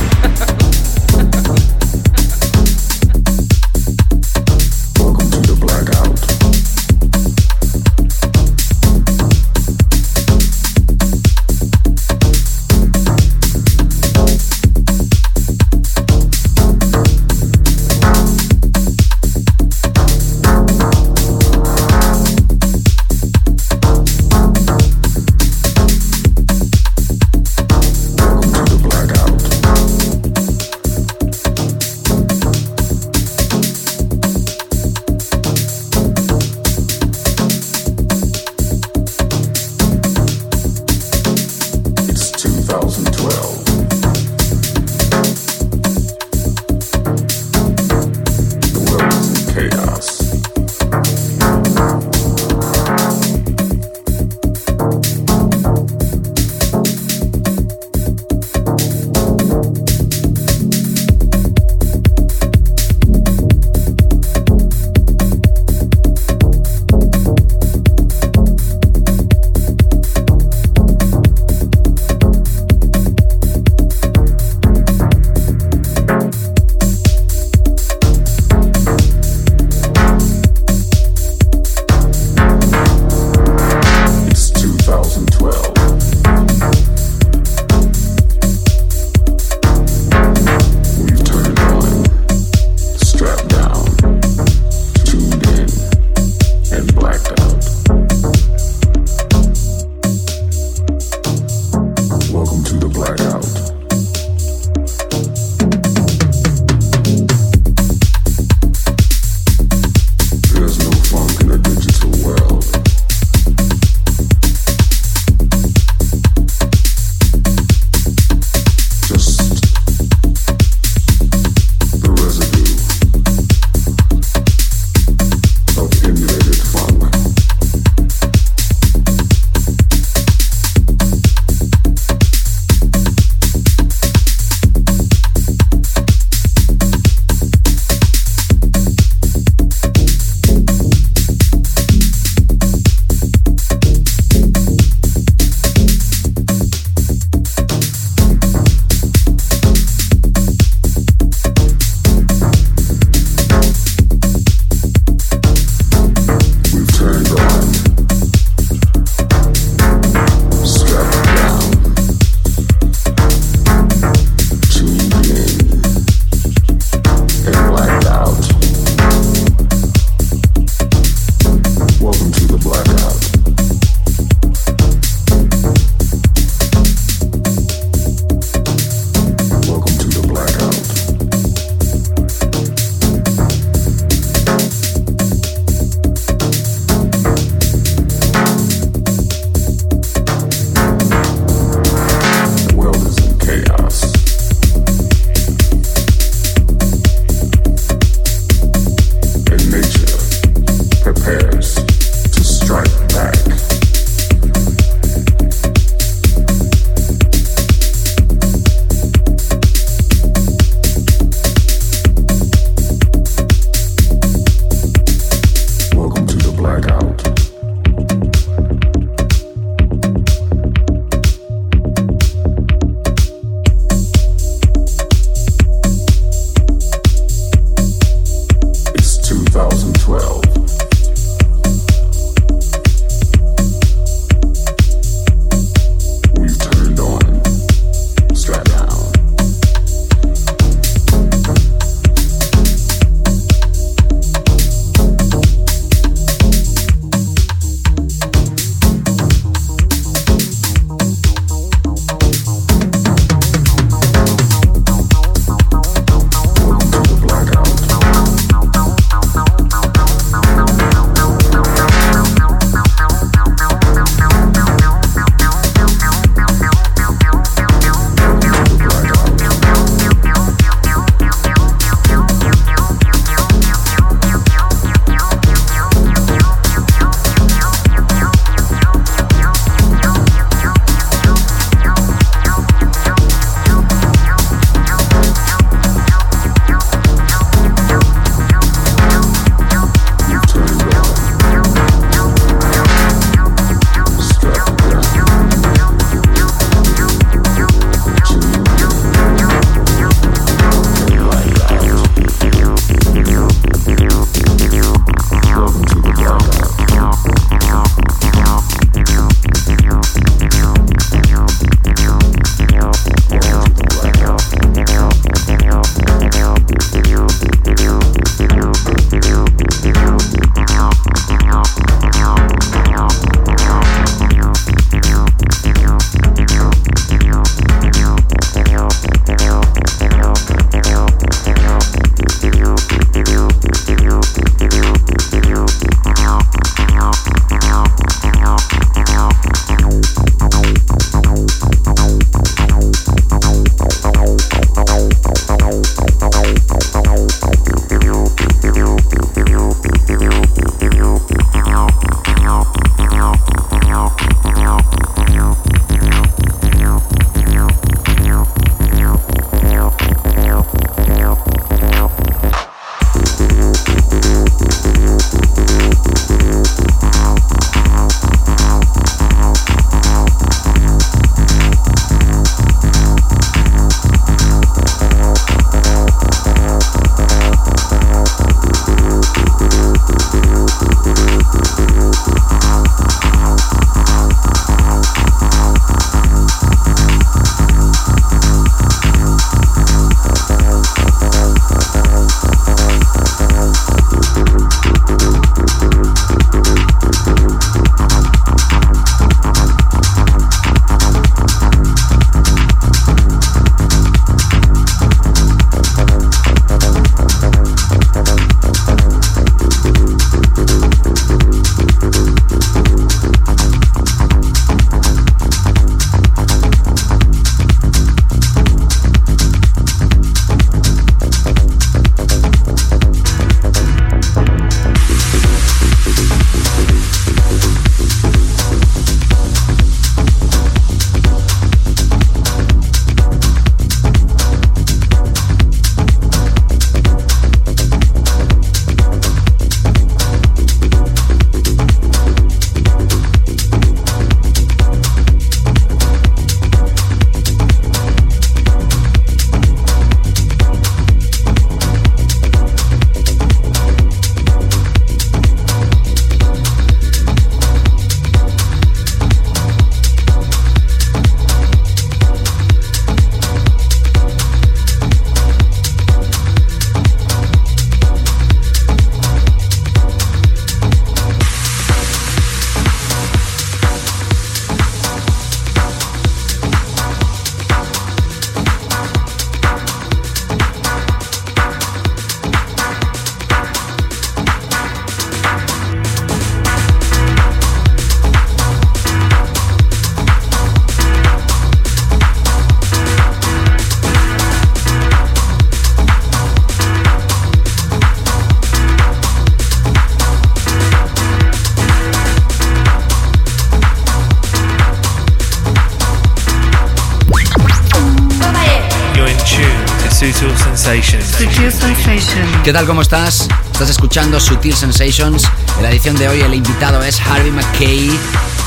¿Qué tal? ¿Cómo estás? Estás escuchando Sutil Sensations. En la edición de hoy el invitado es Harvey McKay.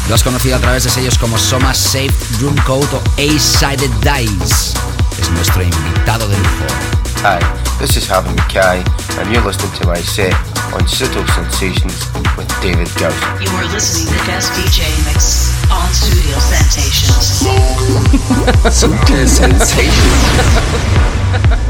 Lo has conocido a través de sellos como Soma Safe, Drum Code o A-Sided Dice. Es nuestro invitado de lujo. Hi, this is Harvey McKay, and you're listening to my set on Subtle Sensations with David Gauss. You are listening to Guest DJ Mix on Studio Sensations. Subtle Sensations.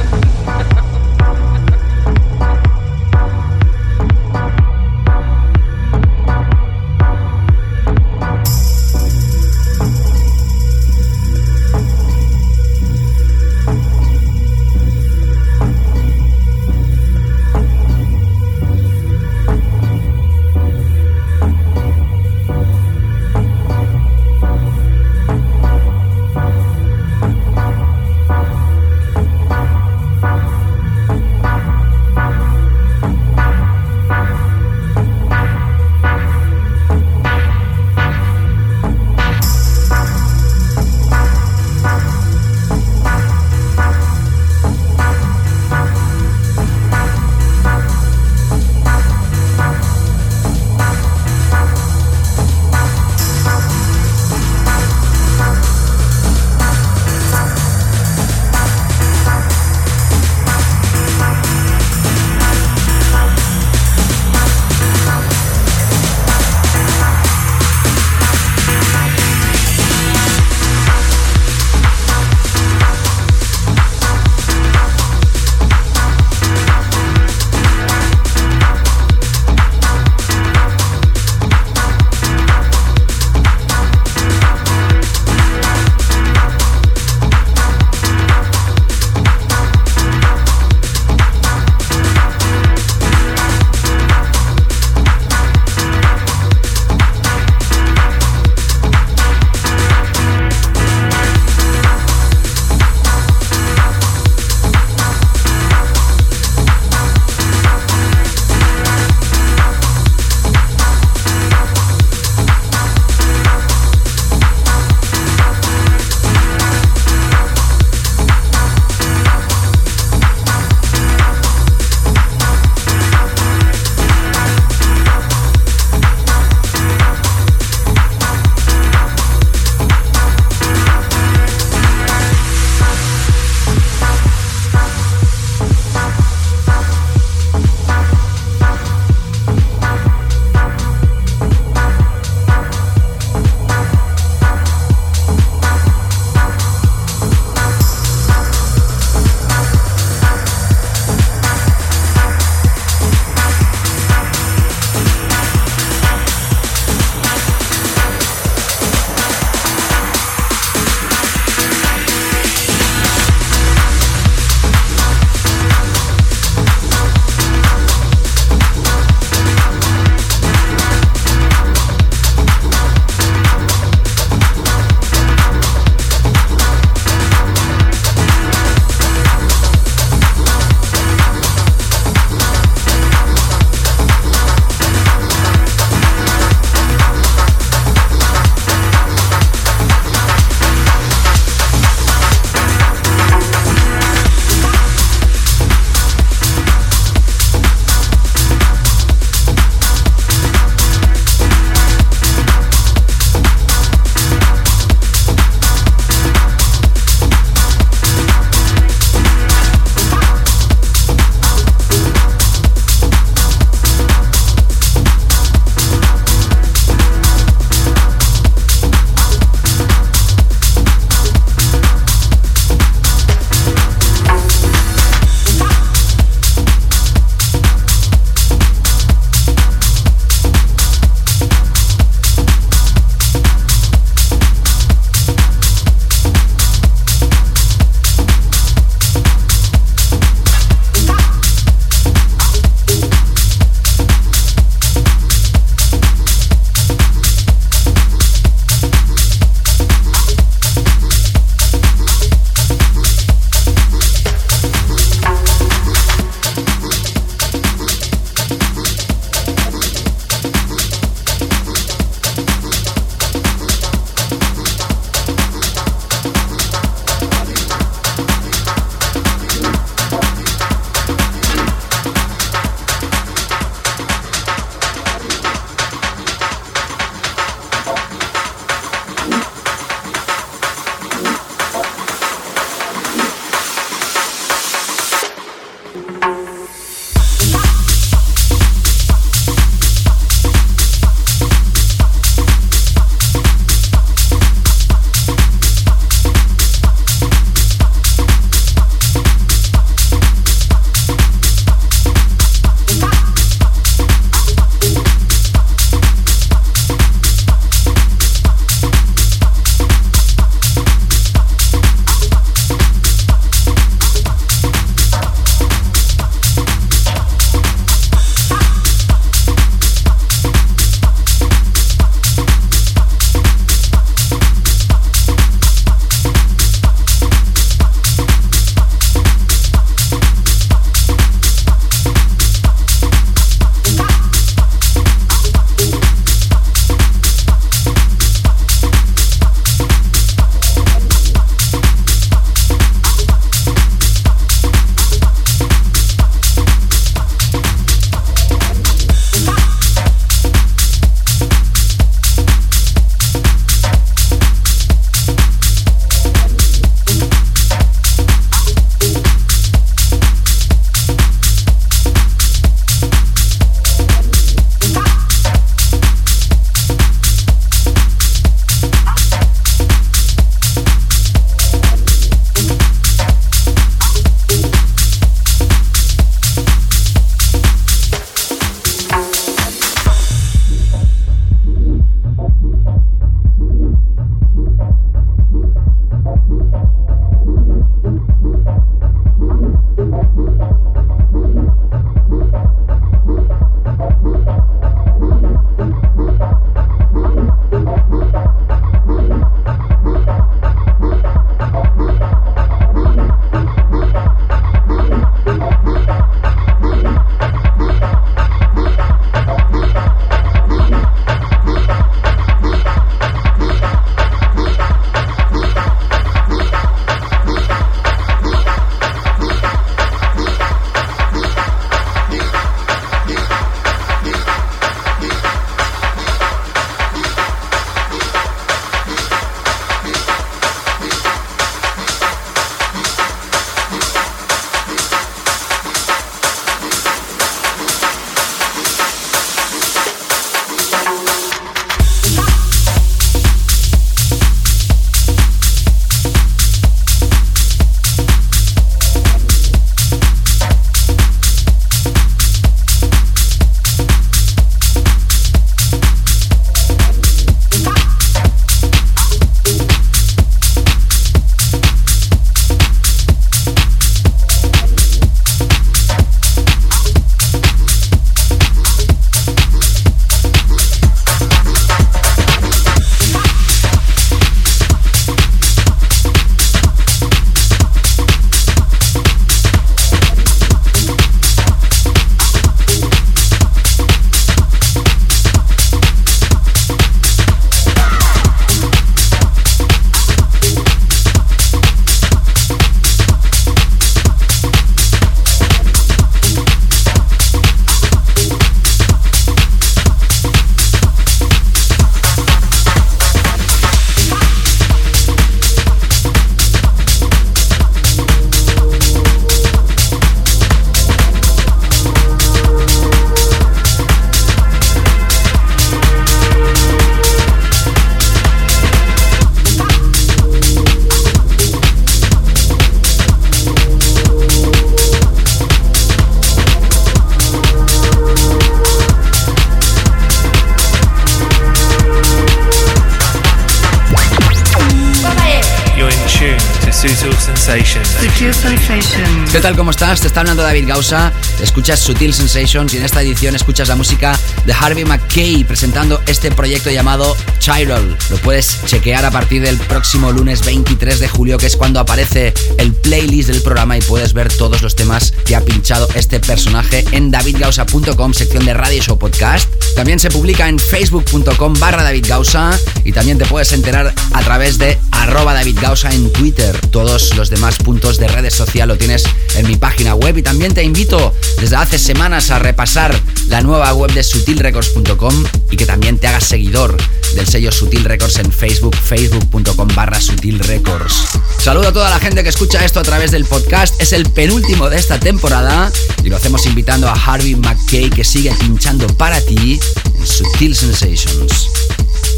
¿Qué tal? ¿Cómo estás? Te está hablando David Gausa. Escuchas Sutil Sensations y en esta edición escuchas la música de Harvey McKay presentando este proyecto llamado Chiral. Lo puedes chequear a partir del próximo lunes 23 de julio, que es cuando aparece el playlist del programa y puedes ver todos los temas que ha pinchado este personaje en davidgausa.com, sección de Radio Show Podcast. También se publica en facebook.com barra David Gausa y también te puedes enterar a través de arroba David Gausa en Twitter. Todos los demás puntos de redes sociales lo tienes en mi página web y también te invito desde hace semanas a repasar la nueva web de sutilrecords.com y que también te hagas seguidor del sello Sutil Records en Facebook, facebook.com barra Sutil Records. Saludo a toda la gente que escucha esto a través del podcast. Es el penúltimo de esta temporada y lo hacemos invitando a Harvey McKay que sigue pinchando para ti en Sutil Sensations.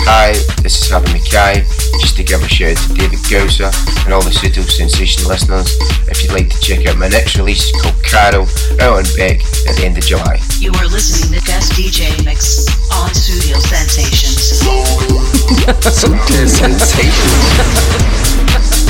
Hi, this is Harvey McKay. Just to give a shout out to David Gausa and all the Sutil Sensation listeners. If you'd like to check out my next release called Carol, out on Beck at the end of July. You are listening to Guest DJ Mix on Studio Sensations. Sutil Sensations.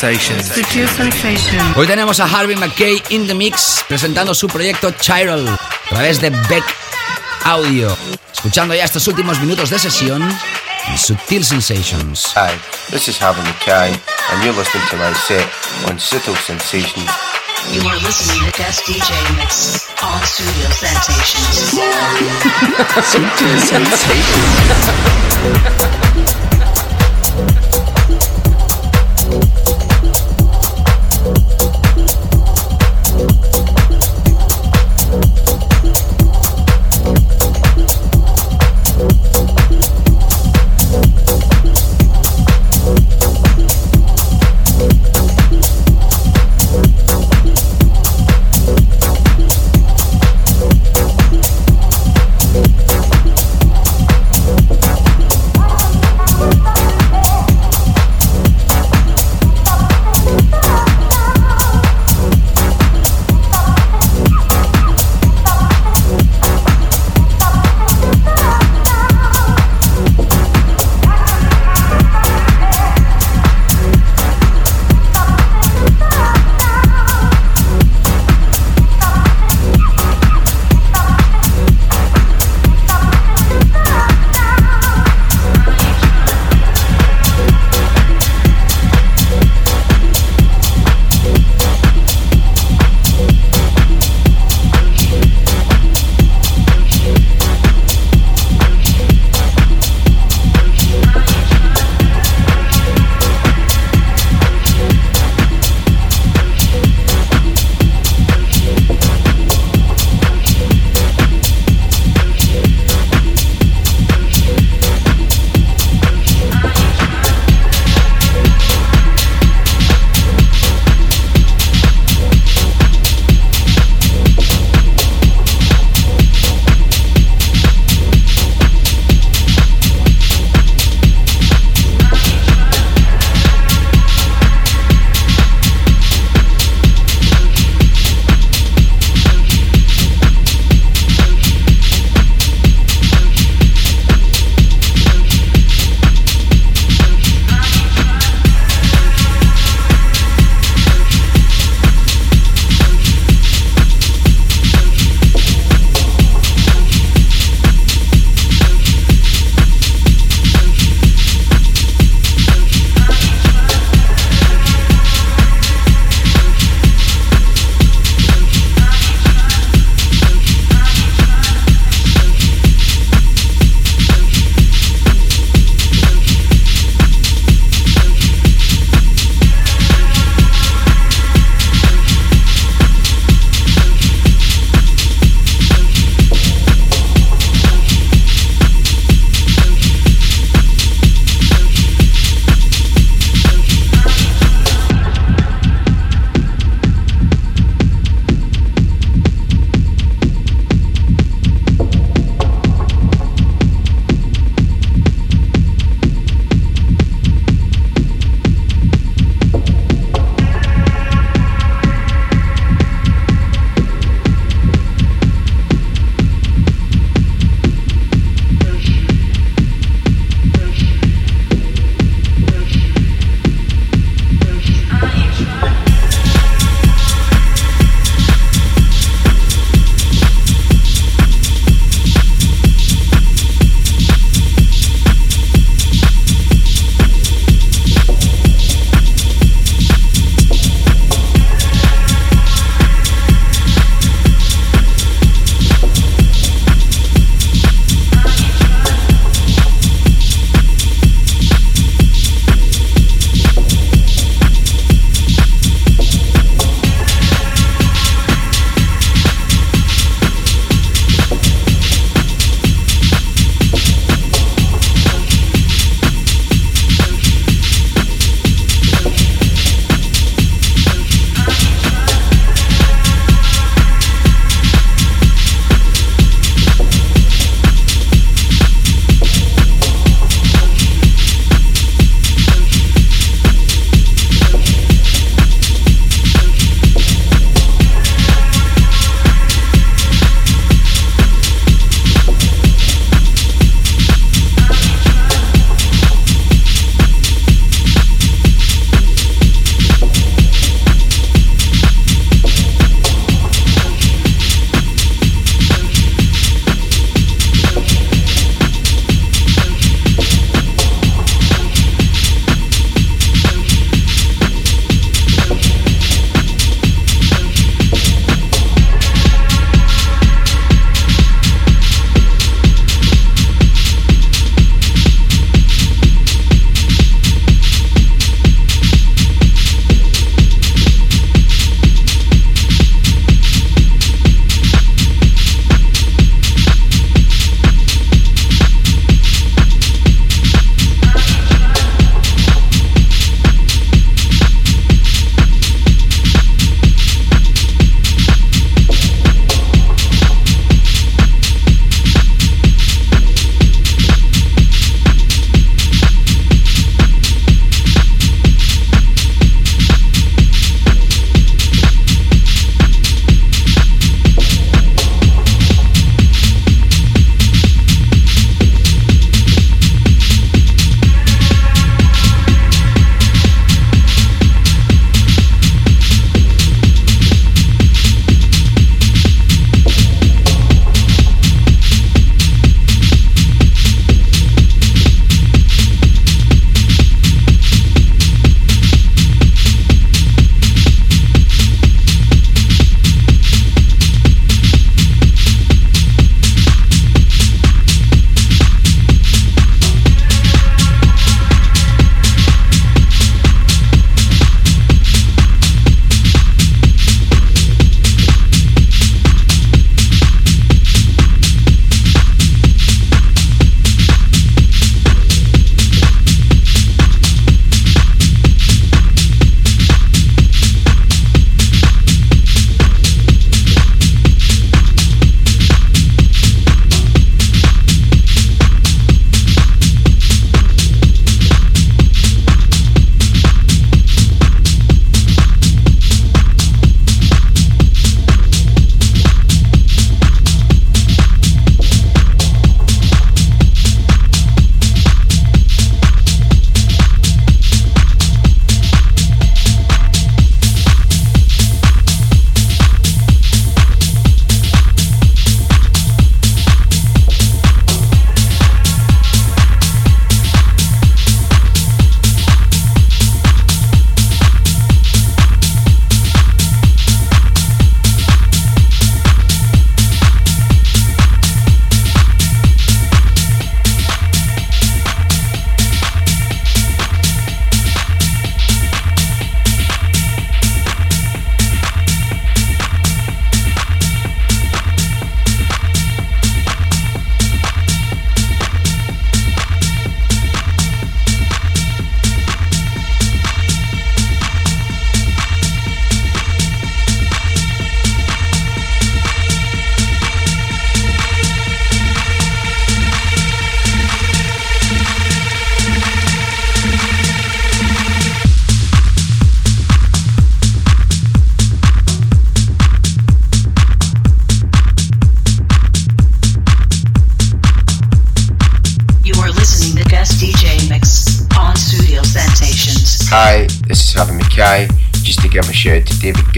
Sensations. Sutil Sensations. Hoy tenemos a Harvey McKay in the mix presentando su proyecto Chiral a través de Beck Audio. Escuchando ya estos últimos minutos de sesión en Sutil Sensations. Hi, this is Harvey McKay, and you're listening to my set on Subtle Sensations. You are listening to Guest DJ Mix on Studio Sensations. Sutil Sensations.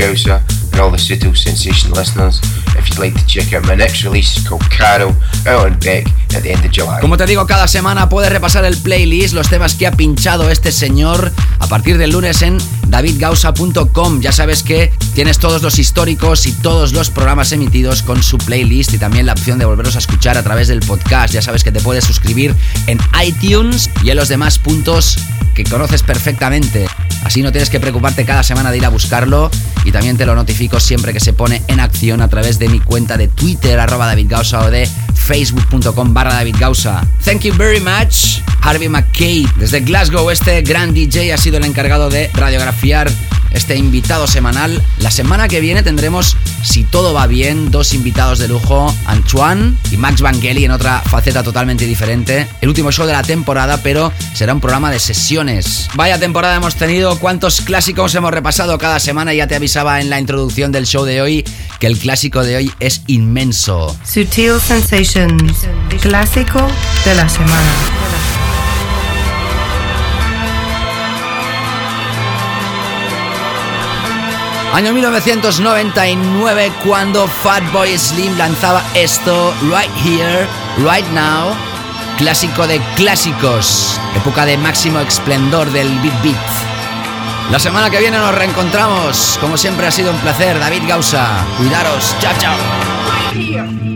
Gausa and all the Sensation listeners. If you'd like to check out my next release, called out on Beck at the end of July. Como te digo, cada semana puedes repasar el playlist, los temas que ha pinchado este señor a partir del lunes en davidgausa.com. Ya sabes que tienes todos los históricos y todos los programas emitidos con su playlist y también la opción de volverlos a escuchar a través del podcast. Ya sabes que te puedes suscribir en iTunes y en los demás puntos que conoces perfectamente. Así no tienes que preocuparte cada semana de ir a buscarlo y también te lo notifico siempre que se pone en acción a través de mi cuenta de Twitter arroba David Gausa o de facebook.com barra David Gausa. Thank you very much, Harvey McKay. Desde Glasgow este gran DJ ha sido el encargado de radiografiar este invitado semanal. La semana que viene tendremos, si todo va bien, dos invitados de lujo, Antoine y Max Vangeli en otra faceta totalmente diferente. El último show de la temporada, pero será un programa de sesiones. Vaya temporada hemos tenido, cuántos clásicos hemos repasado cada semana. Ya te avisaba en la introducción del show de hoy que el clásico de hoy es inmenso. Sutil Sensations, clásico de la semana. Año 1999 cuando Fatboy Slim lanzaba esto Right Here, Right Now, clásico de clásicos, época de máximo esplendor del beat beat. La semana que viene nos reencontramos, como siempre ha sido un placer, David Gausa. Cuidaros, chao chao.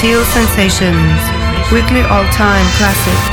Sutil Sensations, weekly all-time classic.